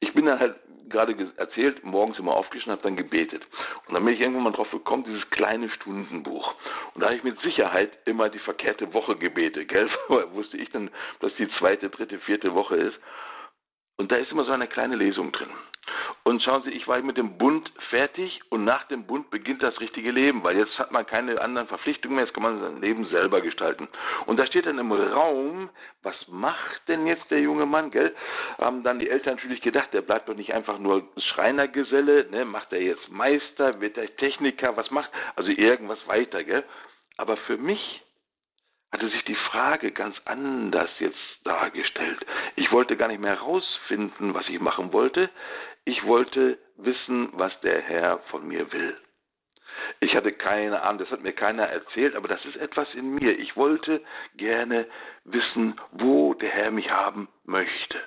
Ich bin dann halt gerade erzählt, morgens immer aufgestanden, habe dann gebetet. Und dann bin ich irgendwann mal drauf gekommen, dieses kleine Stundenbuch. Und da habe ich mit Sicherheit immer die verkehrte Woche gebetet, gell? Woher wusste ich dann, dass die zweite, dritte, vierte Woche ist. Und da ist immer so eine kleine Lesung drin. Und schauen Sie, ich war mit dem Bund fertig und nach dem Bund beginnt das richtige Leben, weil jetzt hat man keine anderen Verpflichtungen mehr, jetzt kann man sein Leben selber gestalten. Und da steht dann im Raum, was macht denn jetzt der junge Mann, gell? Haben dann die Eltern natürlich gedacht, der bleibt doch nicht einfach nur Schreinergeselle, ne? Macht er jetzt Meister, wird er Techniker, was macht, also irgendwas weiter, gell? Aber für mich hatte sich die Frage ganz anders jetzt dargestellt. Ich wollte gar nicht mehr herausfinden, was ich machen wollte. Ich wollte wissen, was der Herr von mir will. Ich hatte keine Ahnung, das hat mir keiner erzählt, aber das ist etwas in mir. Ich wollte gerne wissen, wo der Herr mich haben möchte.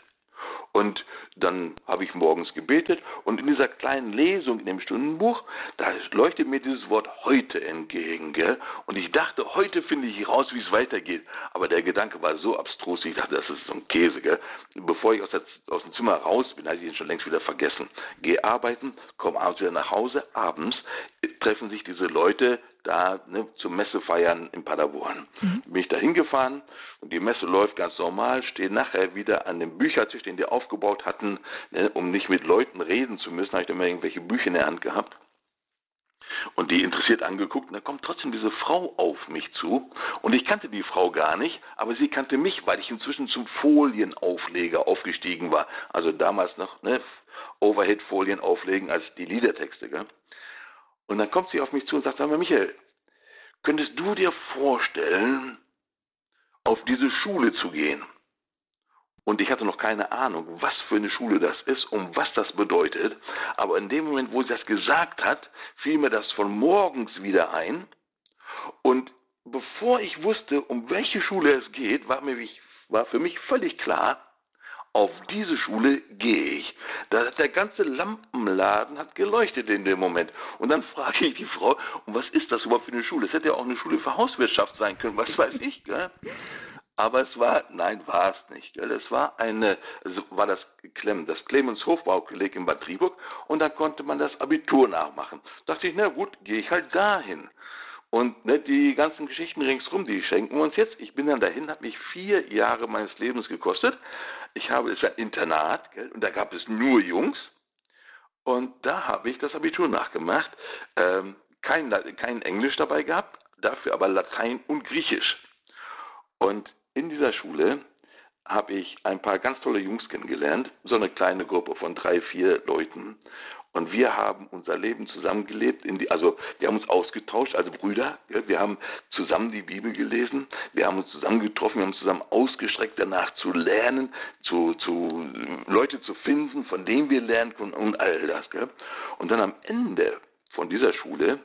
Und dann habe ich morgens gebetet und in dieser kleinen Lesung in dem Stundenbuch, da leuchtet mir dieses Wort heute entgegen. Gell? Und ich dachte, heute finde ich raus, wie es weitergeht. Aber der Gedanke war so abstrus, ich dachte, das ist so ein Käse. Gell? Bevor ich aus, der, aus dem Zimmer raus bin, hatte ich ihn schon längst wieder vergessen. Gehe arbeiten, komme abends wieder nach Hause. Abends treffen sich diese Leute da ne, zum Messefeiern in Paderborn. Mhm. Bin ich da hingefahren und die Messe läuft ganz normal, stehe nachher wieder an dem Büchertisch, den die aufgebaut hatten, ne, um nicht mit Leuten reden zu müssen, habe ich dann mal irgendwelche Bücher in der Hand gehabt und die interessiert angeguckt und da kommt trotzdem diese Frau auf mich zu und ich kannte die Frau gar nicht, aber sie kannte mich, weil ich inzwischen zum Folienaufleger aufgestiegen war. Also damals noch ne, Overhead-Folien auflegen als die Liedertexte. Gell? Und dann kommt sie auf mich zu und sagt, sag mal, Michael, könntest du dir vorstellen, auf diese Schule zu gehen? Und ich hatte noch keine Ahnung, was für eine Schule das ist und was das bedeutet. Aber in dem Moment, wo sie das gesagt hat, fiel mir das von morgens wieder ein. Und bevor ich wusste, um welche Schule es geht, war, mir, war für mich völlig klar, auf diese Schule gehe ich. Da hat der ganze Lampenladen hat geleuchtet in dem Moment. Und dann frage ich die Frau, und was ist das überhaupt für eine Schule? Es hätte ja auch eine Schule für Hauswirtschaft sein können, was weiß ich, gell? Aber es war, nein, war es nicht. Gell? Es war eine, also war das Clem, das Clemens Hofbaukolleg in Bad Triburg und da konnte man das Abitur nachmachen. Da dachte ich, na gut, gehe ich halt dahin. Und ne, die ganzen Geschichten ringsrum, die schenken wir uns jetzt. Ich bin dann dahin, hat mich vier Jahre meines Lebens gekostet. Ich habe, es war ein Internat, gell, und da gab es nur Jungs. Und da habe ich das Abitur nachgemacht. Ähm, kein, kein Englisch dabei gehabt, dafür aber Latein und Griechisch. Und in dieser Schule habe ich ein paar ganz tolle Jungs kennengelernt, so eine kleine Gruppe von drei, vier Leuten. Und wir haben unser Leben zusammengelebt, die, also wir haben uns ausgetauscht, also Brüder, wir haben zusammen die Bibel gelesen, wir haben uns zusammen getroffen, wir haben zusammen ausgestreckt danach zu lernen, zu, zu Leute zu finden, von denen wir lernen können und all das. Und dann am Ende von dieser Schule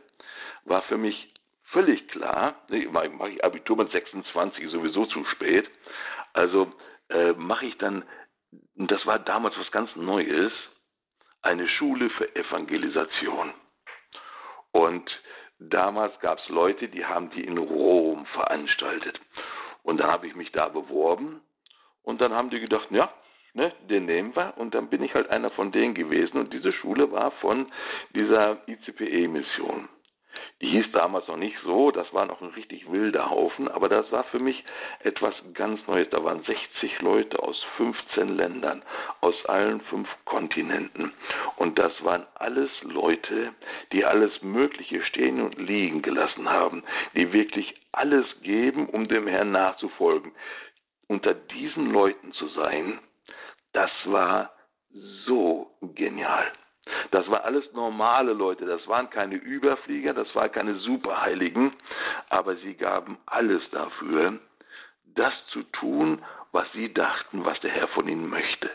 war für mich völlig klar, mache ich Abitur mit 26 sowieso zu spät, also äh, mache ich dann, das war damals was ganz Neues, eine Schule für Evangelisation. Und damals gab es Leute, die haben die in Rom veranstaltet. Und dann habe ich mich da beworben und dann haben die gedacht, ja, ne, den nehmen wir. Und dann bin ich halt einer von denen gewesen und diese Schule war von dieser ICPE-Mission. Die hieß damals noch nicht so, das war noch ein richtig wilder Haufen, aber das war für mich etwas ganz Neues. Da waren 60 Leute aus 15 Ländern, aus allen fünf Kontinenten. Und das waren alles Leute, die alles Mögliche stehen und liegen gelassen haben, die wirklich alles geben, um dem Herrn nachzufolgen. Unter diesen Leuten zu sein, das war so genial. Das war alles normale Leute, das waren keine Überflieger, das waren keine Superheiligen, aber sie gaben alles dafür, das zu tun, was sie dachten, was der Herr von ihnen möchte.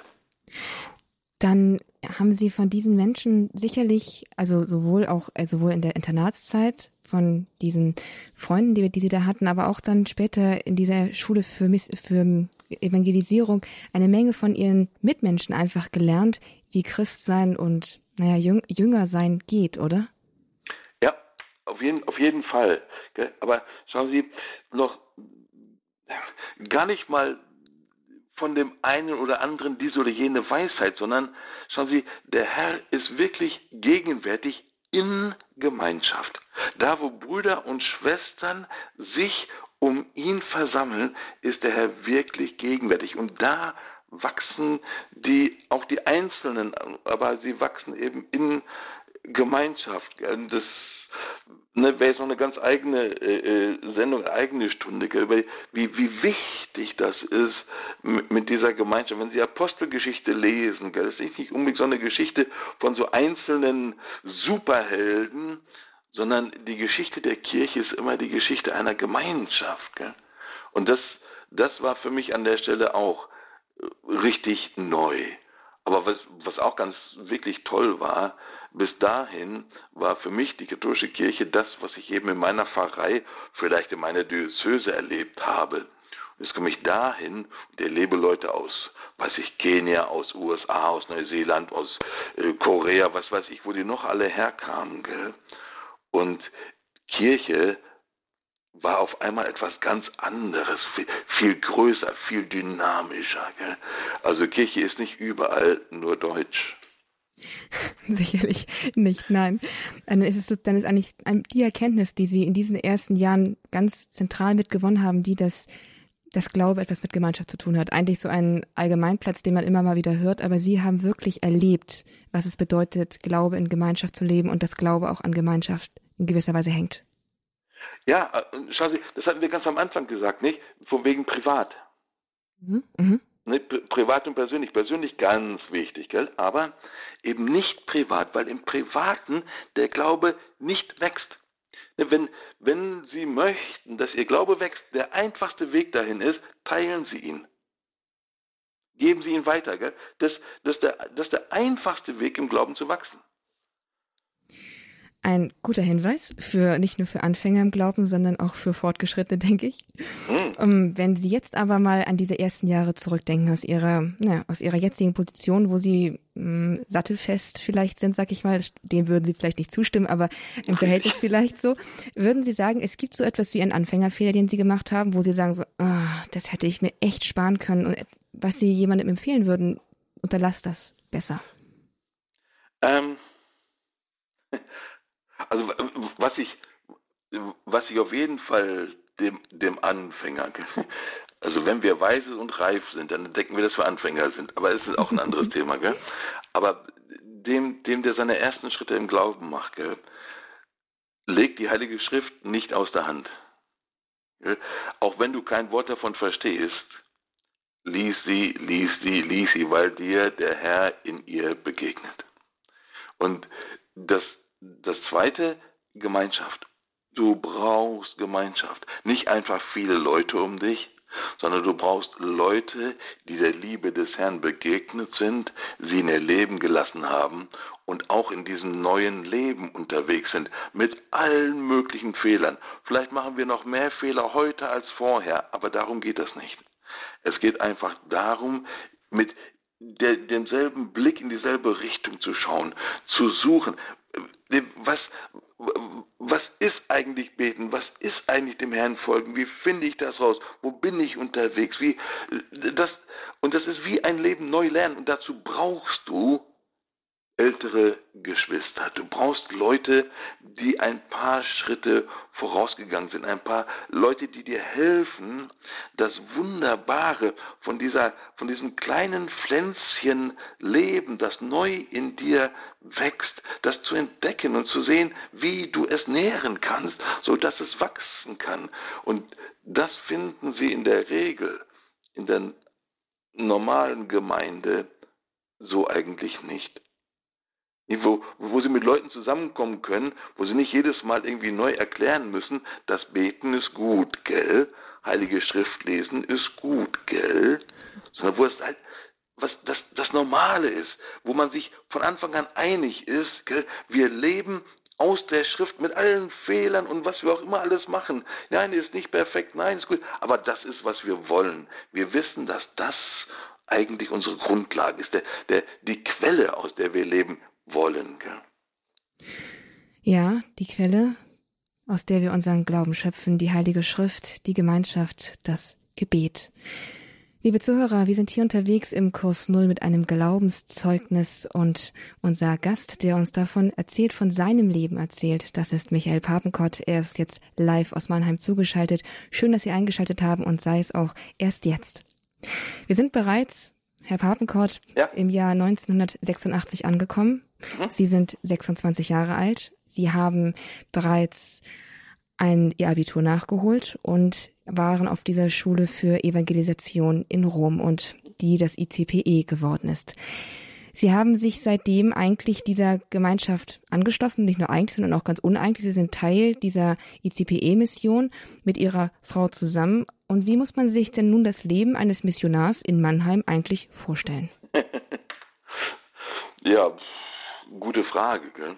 Dann haben Sie von diesen Menschen sicherlich, also sowohl auch äh, sowohl in der Internatszeit von diesen Freunden, die, die Sie da hatten, aber auch dann später in dieser Schule für, für Evangelisierung eine Menge von Ihren Mitmenschen einfach gelernt, wie Christsein und naja, Jüng, Jünger sein geht, oder? Ja, auf jeden, auf jeden Fall. Aber schauen Sie, noch gar nicht mal von dem einen oder anderen diese oder jene Weisheit, sondern schauen Sie, der Herr ist wirklich gegenwärtig in Gemeinschaft. Da, wo Brüder und Schwestern sich um ihn versammeln, ist der Herr wirklich gegenwärtig. Und da wachsen die, auch die Einzelnen, aber sie wachsen eben in Gemeinschaft. Das ne, wäre jetzt noch eine ganz eigene äh, äh Sendung, eigene Stunde, gell, wie, wie wichtig das ist mit, mit, dieser Gemeinschaft. Wenn Sie Apostelgeschichte lesen, gell, das ist nicht unbedingt so eine Geschichte von so einzelnen Superhelden, sondern die Geschichte der Kirche ist immer die Geschichte einer Gemeinschaft. Gell. Und das, das war für mich an der Stelle auch richtig neu. Aber was, was auch ganz wirklich toll war, bis dahin war für mich die katholische Kirche das, was ich eben in meiner Pfarrei, vielleicht in meiner Diözese erlebt habe. Jetzt komme ich dahin und erlebe Leute aus, weiß ich, Kenia, aus USA, aus Neuseeland, aus äh, Korea, was weiß ich, wo die noch alle herkamen. Gell? Und Kirche war auf einmal etwas ganz anderes, viel, viel größer, viel dynamischer. Gell? Also Kirche ist nicht überall nur Deutsch. Sicherlich nicht, nein. Dann ist es dann ist eigentlich die Erkenntnis, die Sie in diesen ersten Jahren ganz zentral mitgewonnen haben, die das das Glaube etwas mit Gemeinschaft zu tun hat. Eigentlich so ein Allgemeinplatz, den man immer mal wieder hört, aber Sie haben wirklich erlebt, was es bedeutet, Glaube in Gemeinschaft zu leben und dass Glaube auch an Gemeinschaft in gewisser Weise hängt. Ja, äh, schauen Sie, das hatten wir ganz am Anfang gesagt, nicht? Von wegen privat. Mhm. Mhm. Privat und persönlich. Persönlich ganz wichtig, gell? aber eben nicht privat, weil im Privaten der Glaube nicht wächst. Ne, wenn, wenn Sie möchten, dass Ihr Glaube wächst, der einfachste Weg dahin ist, teilen Sie ihn. Geben Sie ihn weiter. Gell? Das, das, ist der, das ist der einfachste Weg, im Glauben zu wachsen. Ein guter Hinweis für nicht nur für Anfänger im Glauben, sondern auch für Fortgeschrittene, denke ich. Mhm. wenn Sie jetzt aber mal an diese ersten Jahre zurückdenken aus Ihrer, na, aus Ihrer jetzigen Position, wo Sie mh, hm, sattelfest vielleicht sind, sag ich mal, dem würden Sie vielleicht nicht zustimmen, aber im Verhältnis vielleicht so, würden Sie sagen, es gibt so etwas wie einen Anfängerfehler, den Sie gemacht haben, wo Sie sagen so, oh, das hätte ich mir echt sparen können und was Sie jemandem empfehlen würden, unterlass das besser. Ähm also was ich, was ich auf jeden Fall dem, dem Anfänger, also wenn wir weise und reif sind, dann denken wir, dass wir Anfänger sind. Aber es ist auch ein anderes Thema, gell? Aber dem, dem, der seine ersten Schritte im Glauben macht, gell, legt die Heilige Schrift nicht aus der Hand. Gell? Auch wenn du kein Wort davon verstehst, lies sie, lies sie, lies sie, weil dir der Herr in ihr begegnet. Und das, das zweite, Gemeinschaft. Du brauchst Gemeinschaft. Nicht einfach viele Leute um dich, sondern du brauchst Leute, die der Liebe des Herrn begegnet sind, sie in ihr Leben gelassen haben und auch in diesem neuen Leben unterwegs sind, mit allen möglichen Fehlern. Vielleicht machen wir noch mehr Fehler heute als vorher, aber darum geht es nicht. Es geht einfach darum, mit der, demselben Blick in dieselbe Richtung zu schauen, zu suchen. Was, was ist eigentlich beten? Was ist eigentlich dem Herrn folgen? Wie finde ich das raus? Wo bin ich unterwegs? Wie, das, und das ist wie ein Leben neu lernen. Und dazu brauchst du ältere Geschwister. Du brauchst Leute, die ein paar Schritte vorausgegangen sind, ein paar Leute, die dir helfen, das Wunderbare von dieser, von diesem kleinen Pflänzchen Leben, das neu in dir wächst, das zu entdecken und zu sehen, wie du es nähren kannst, so dass es wachsen kann. Und das finden sie in der Regel in der normalen Gemeinde so eigentlich nicht wo, wo sie mit Leuten zusammenkommen können, wo sie nicht jedes Mal irgendwie neu erklären müssen, das Beten ist gut, gell? Heilige Schrift lesen ist gut, gell? Sondern wo es halt was das, das Normale ist, wo man sich von Anfang an einig ist, gell? wir leben aus der Schrift mit allen Fehlern und was wir auch immer alles machen. Nein, ist nicht perfekt, nein, ist gut, aber das ist, was wir wollen. Wir wissen, dass das eigentlich unsere Grundlage ist, der, der, die Quelle, aus der wir leben wollen. Gell? Ja, die Quelle, aus der wir unseren Glauben schöpfen, die Heilige Schrift, die Gemeinschaft, das Gebet. Liebe Zuhörer, wir sind hier unterwegs im Kurs Null mit einem Glaubenszeugnis und unser Gast, der uns davon erzählt, von seinem Leben erzählt, das ist Michael Papenkott. Er ist jetzt live aus Mannheim zugeschaltet. Schön, dass Sie eingeschaltet haben und sei es auch erst jetzt. Wir sind bereits Herr Papenkort, ja. im Jahr 1986 angekommen. Mhm. Sie sind 26 Jahre alt. Sie haben bereits ein Ihr Abitur nachgeholt und waren auf dieser Schule für Evangelisation in Rom und die das ICPE geworden ist. Sie haben sich seitdem eigentlich dieser Gemeinschaft angeschlossen, nicht nur eigentlich, sondern auch ganz uneigentlich. Sie sind Teil dieser ICPE-Mission mit Ihrer Frau zusammen und wie muss man sich denn nun das Leben eines Missionars in Mannheim eigentlich vorstellen? ja, gute Frage, gell?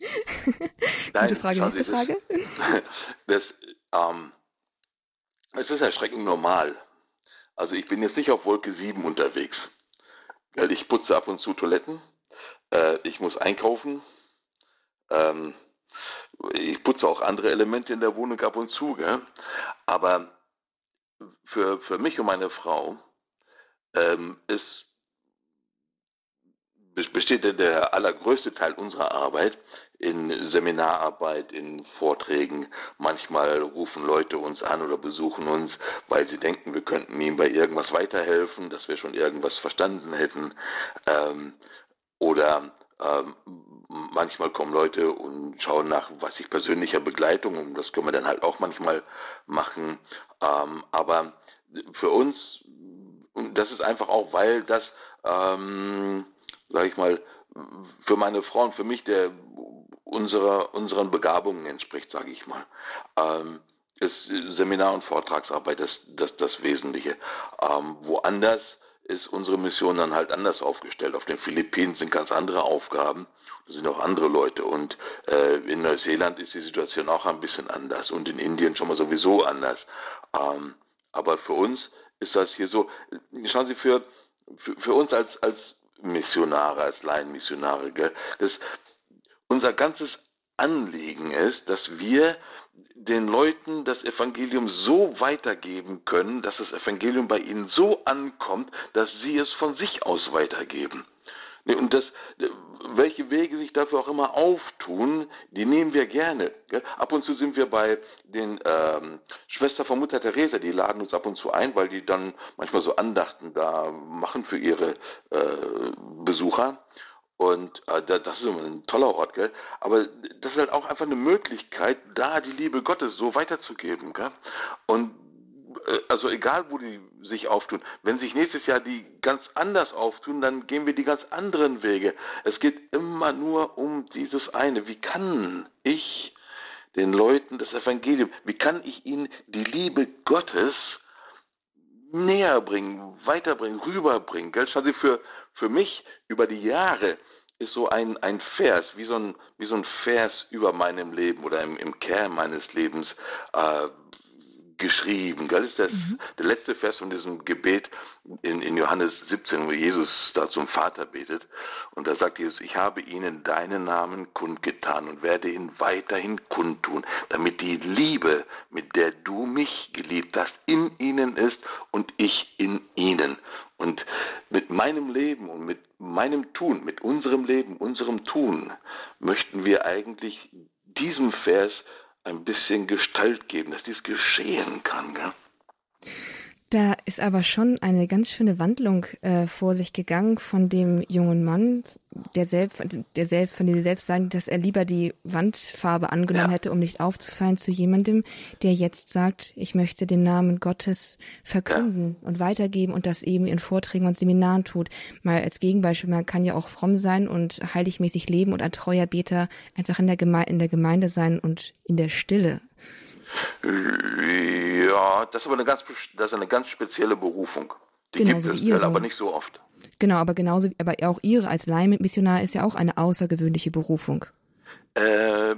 Nein, gute Frage, nächste Frage. Das, ähm, es ist erschreckend normal. Also ich bin jetzt nicht auf Wolke 7 unterwegs. Weil ich putze ab und zu Toiletten, äh, ich muss einkaufen, ähm, ich putze auch andere Elemente in der Wohnung ab und zu, gell? aber für, für mich und meine Frau ähm, ist, besteht der allergrößte Teil unserer Arbeit in Seminararbeit, in Vorträgen. Manchmal rufen Leute uns an oder besuchen uns, weil sie denken, wir könnten ihnen bei irgendwas weiterhelfen, dass wir schon irgendwas verstanden hätten. Ähm, oder ähm, manchmal kommen Leute und schauen nach, was ich persönlicher Begleitung, und das können wir dann halt auch manchmal machen. Ähm, aber für uns, das ist einfach auch, weil das, ähm, sage ich mal, für meine Frau und für mich der unserer unseren Begabungen entspricht, sage ich mal. Ähm, ist Seminar- und Vortragsarbeit das, das, das Wesentliche. Ähm, woanders ist unsere Mission dann halt anders aufgestellt. Auf den Philippinen sind ganz andere Aufgaben. Da sind auch andere Leute. Und äh, in Neuseeland ist die Situation auch ein bisschen anders. Und in Indien schon mal sowieso anders. Ähm, aber für uns ist das hier so. Schauen Sie, für, für, für uns als, als Missionare, als Laienmissionare, gell, das, unser ganzes Anliegen ist, dass wir den Leuten das Evangelium so weitergeben können, dass das Evangelium bei ihnen so ankommt, dass sie es von sich aus weitergeben. Und das, welche Wege sich dafür auch immer auftun, die nehmen wir gerne. Ab und zu sind wir bei den ähm, Schwester von Mutter Teresa, die laden uns ab und zu ein, weil die dann manchmal so Andachten da machen für ihre äh, Besucher. Und äh, das ist immer ein toller Ort, gell? Aber das ist halt auch einfach eine Möglichkeit, da die Liebe Gottes so weiterzugeben, gell? Und äh, also egal wo die sich auftun, wenn sich nächstes Jahr die ganz anders auftun, dann gehen wir die ganz anderen Wege. Es geht immer nur um dieses eine. Wie kann ich den Leuten das Evangelium, wie kann ich ihnen die Liebe Gottes näher bringen, weiterbringen, rüberbringen? Gell? Sie, für, für mich über die Jahre ist so ein, ein Vers, wie so ein, wie so ein Vers über meinem Leben oder im, im Kern meines Lebens äh, geschrieben. Das ist das, mhm. der letzte Vers von diesem Gebet in, in Johannes 17, wo Jesus da zum Vater betet. Und da sagt Jesus, ich habe ihnen deinen Namen kundgetan und werde ihn weiterhin kundtun, damit die Liebe, mit der du mich geliebt hast, in ihnen ist und ich in ihnen. Und mit meinem Leben und mit meinem Tun, mit unserem Leben, unserem Tun, möchten wir eigentlich diesem Vers ein bisschen Gestalt geben, dass dies geschehen kann. Gell? Da ist aber schon eine ganz schöne Wandlung äh, vor sich gegangen von dem jungen Mann, der selbst, der selbst, von dem selbst sagen, dass er lieber die Wandfarbe angenommen ja. hätte, um nicht aufzufallen, zu jemandem, der jetzt sagt, ich möchte den Namen Gottes verkünden ja. und weitergeben und das eben in Vorträgen und Seminaren tut. Mal als Gegenbeispiel, man kann ja auch fromm sein und heiligmäßig leben und ein treuer Beter einfach in der, Geme in der Gemeinde sein und in der Stille ja, das ist aber eine ganz, das ist eine ganz spezielle Berufung. Die genau, gibt es, aber nicht so oft. Genau, aber genauso, aber auch Ihre als Leihmissionar ist ja auch eine außergewöhnliche Berufung. Äh,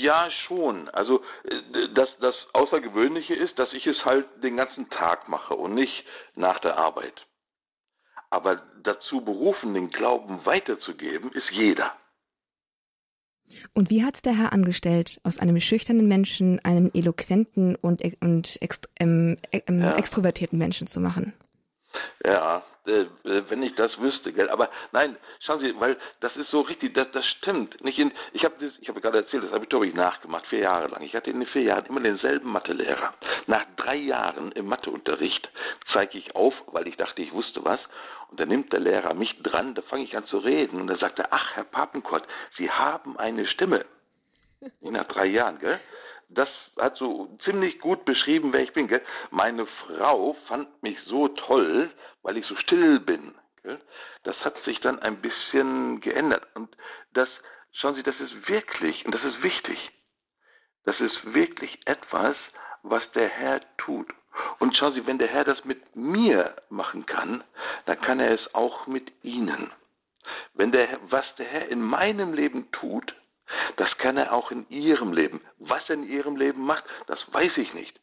ja, schon. Also äh, das, das Außergewöhnliche ist, dass ich es halt den ganzen Tag mache und nicht nach der Arbeit. Aber dazu berufen, den Glauben weiterzugeben, ist jeder. Und wie hat es der Herr angestellt, aus einem schüchternen Menschen einen eloquenten und, und ext, ähm, ähm, ja. extrovertierten Menschen zu machen? Ja, äh, äh, wenn ich das wüsste, gell. Aber nein, schauen Sie, weil das ist so richtig, das, das stimmt. Nicht in, ich habe ich habe gerade erzählt, das Abitur habe ich nachgemacht, vier Jahre lang. Ich hatte in den vier Jahren immer denselben Mathelehrer. Nach drei Jahren im Matheunterricht zeige ich auf, weil ich dachte, ich wusste was. Und dann nimmt der Lehrer mich dran, da fange ich an zu reden. Und er sagte, ach, Herr Papenkott, Sie haben eine Stimme. Nach drei Jahren, gell? Das hat so ziemlich gut beschrieben, wer ich bin. Gell? Meine Frau fand mich so toll, weil ich so still bin. Gell? Das hat sich dann ein bisschen geändert. Und das, schauen Sie, das ist wirklich, und das ist wichtig, das ist wirklich etwas, was der Herr tut. Und schauen Sie, wenn der Herr das mit mir machen kann, dann kann er es auch mit Ihnen. Wenn der, was der Herr in meinem Leben tut, das kann er auch in ihrem Leben. Was er in ihrem Leben macht, das weiß ich nicht.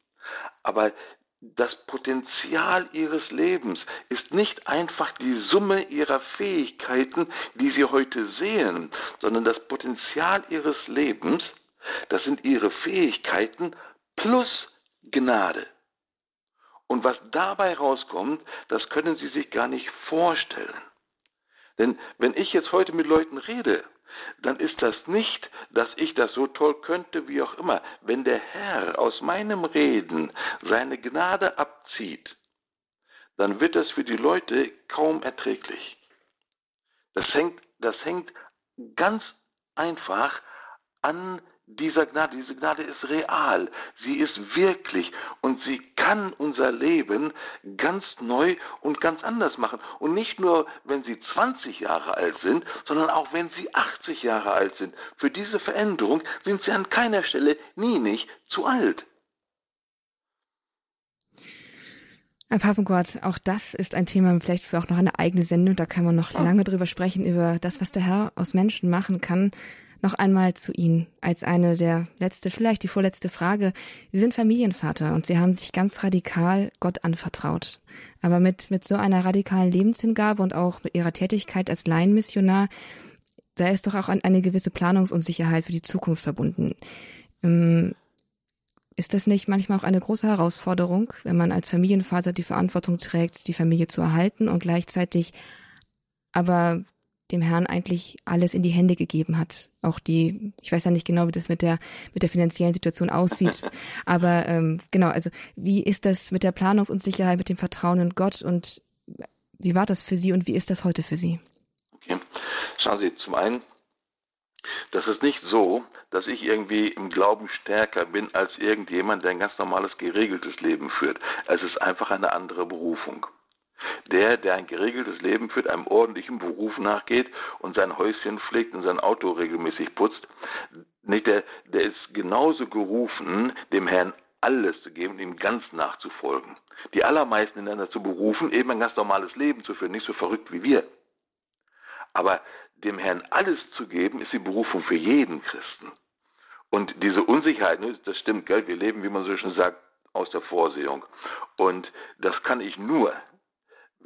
Aber das Potenzial ihres Lebens ist nicht einfach die Summe ihrer Fähigkeiten, die sie heute sehen, sondern das Potenzial ihres Lebens, das sind ihre Fähigkeiten plus Gnade. Und was dabei rauskommt, das können Sie sich gar nicht vorstellen. Denn wenn ich jetzt heute mit Leuten rede, dann ist das nicht, dass ich das so toll könnte, wie auch immer. Wenn der Herr aus meinem Reden seine Gnade abzieht, dann wird das für die Leute kaum erträglich. Das hängt, das hängt ganz einfach an dieser Gnade, diese Gnade ist real, sie ist wirklich und sie kann unser Leben ganz neu und ganz anders machen. Und nicht nur, wenn sie 20 Jahre alt sind, sondern auch wenn sie 80 Jahre alt sind. Für diese Veränderung sind sie an keiner Stelle nie nicht zu alt. Herr Papengott, auch das ist ein Thema, vielleicht für auch noch eine eigene Sendung. Da kann man noch lange drüber sprechen, über das, was der Herr aus Menschen machen kann noch einmal zu Ihnen als eine der letzte, vielleicht die vorletzte Frage. Sie sind Familienvater und Sie haben sich ganz radikal Gott anvertraut. Aber mit, mit so einer radikalen Lebenshingabe und auch mit Ihrer Tätigkeit als Laienmissionar, da ist doch auch eine gewisse Planungsunsicherheit für die Zukunft verbunden. Ähm, ist das nicht manchmal auch eine große Herausforderung, wenn man als Familienvater die Verantwortung trägt, die Familie zu erhalten und gleichzeitig aber dem Herrn eigentlich alles in die Hände gegeben hat. Auch die, ich weiß ja nicht genau, wie das mit der mit der finanziellen Situation aussieht, aber ähm, genau, also wie ist das mit der Planungsunsicherheit, mit dem Vertrauen in Gott und wie war das für Sie und wie ist das heute für Sie? Okay. Schauen Sie, zum einen Das ist nicht so, dass ich irgendwie im Glauben stärker bin als irgendjemand, der ein ganz normales, geregeltes Leben führt. Es ist einfach eine andere Berufung. Der, der ein geregeltes Leben führt, einem ordentlichen Beruf nachgeht und sein Häuschen pflegt und sein Auto regelmäßig putzt, nicht der, der ist genauso gerufen, dem Herrn alles zu geben und ihm ganz nachzufolgen. Die allermeisten sind dazu berufen, eben ein ganz normales Leben zu führen, nicht so verrückt wie wir. Aber dem Herrn alles zu geben, ist die Berufung für jeden Christen. Und diese Unsicherheit, ne, das stimmt, gell? wir leben, wie man so schön sagt, aus der Vorsehung. Und das kann ich nur,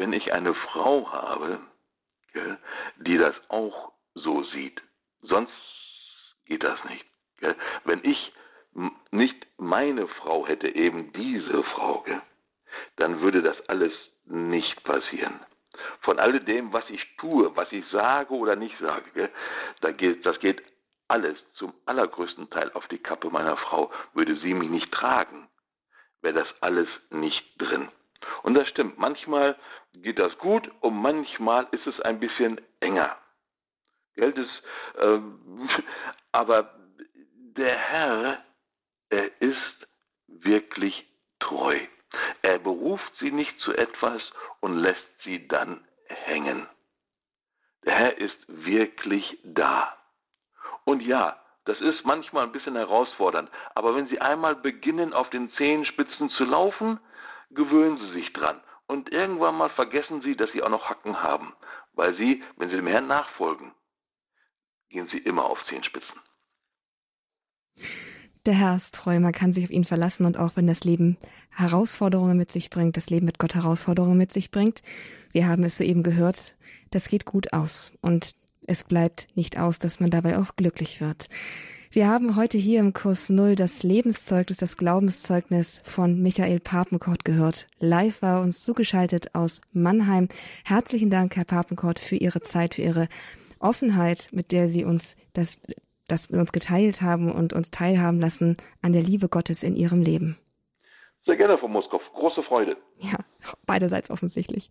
wenn ich eine Frau habe, gell, die das auch so sieht. Sonst geht das nicht. Gell? Wenn ich nicht meine Frau hätte, eben diese Frau, gell, dann würde das alles nicht passieren. Von alledem, was ich tue, was ich sage oder nicht sage, da geht, das geht alles zum allergrößten Teil auf die Kappe meiner Frau. Würde sie mich nicht tragen, wäre das alles nicht drin. Und das stimmt, manchmal geht das gut und manchmal ist es ein bisschen enger. Geld ist, äh, aber der Herr, er ist wirklich treu. Er beruft sie nicht zu etwas und lässt sie dann hängen. Der Herr ist wirklich da. Und ja, das ist manchmal ein bisschen herausfordernd, aber wenn Sie einmal beginnen, auf den Zehenspitzen zu laufen, gewöhnen Sie sich dran. Und irgendwann mal vergessen Sie, dass Sie auch noch Hacken haben, weil Sie, wenn Sie dem Herrn nachfolgen, gehen Sie immer auf Zehenspitzen. Der Herr ist treu, man kann sich auf ihn verlassen und auch wenn das Leben Herausforderungen mit sich bringt, das Leben mit Gott Herausforderungen mit sich bringt, wir haben es soeben gehört, das geht gut aus und es bleibt nicht aus, dass man dabei auch glücklich wird. Wir haben heute hier im Kurs Null das Lebenszeugnis, das Glaubenszeugnis von Michael Papenkort gehört. Live war uns zugeschaltet aus Mannheim. Herzlichen Dank, Herr Papenkort, für Ihre Zeit, für Ihre Offenheit, mit der Sie uns das, das uns geteilt haben und uns teilhaben lassen an der Liebe Gottes in Ihrem Leben. Sehr gerne, Frau Moskow. Große Freude. Ja, beiderseits offensichtlich.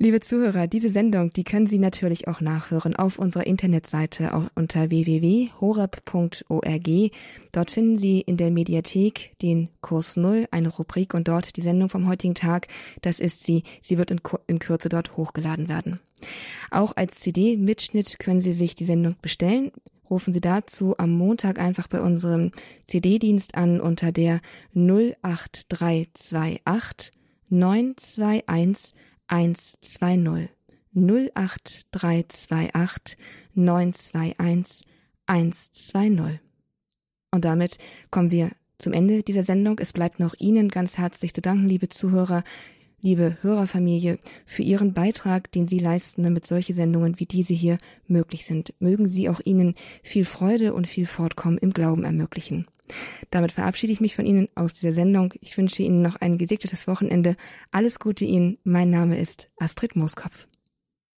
Liebe Zuhörer, diese Sendung, die können Sie natürlich auch nachhören auf unserer Internetseite auch unter www.horeb.org. Dort finden Sie in der Mediathek den Kurs Null, eine Rubrik und dort die Sendung vom heutigen Tag. Das ist sie. Sie wird in, in Kürze dort hochgeladen werden. Auch als CD-Mitschnitt können Sie sich die Sendung bestellen rufen Sie dazu am Montag einfach bei unserem CD-Dienst an unter der 08328 921 120 08328 921 120. Und damit kommen wir zum Ende dieser Sendung. Es bleibt noch Ihnen ganz herzlich zu danken, liebe Zuhörer, liebe Hörerfamilie, für Ihren Beitrag, den Sie leisten, damit solche Sendungen wie diese hier möglich sind. Mögen Sie auch Ihnen viel Freude und viel Fortkommen im Glauben ermöglichen. Damit verabschiede ich mich von Ihnen aus dieser Sendung. Ich wünsche Ihnen noch ein gesegnetes Wochenende. Alles Gute Ihnen. Mein Name ist Astrid Mooskopf.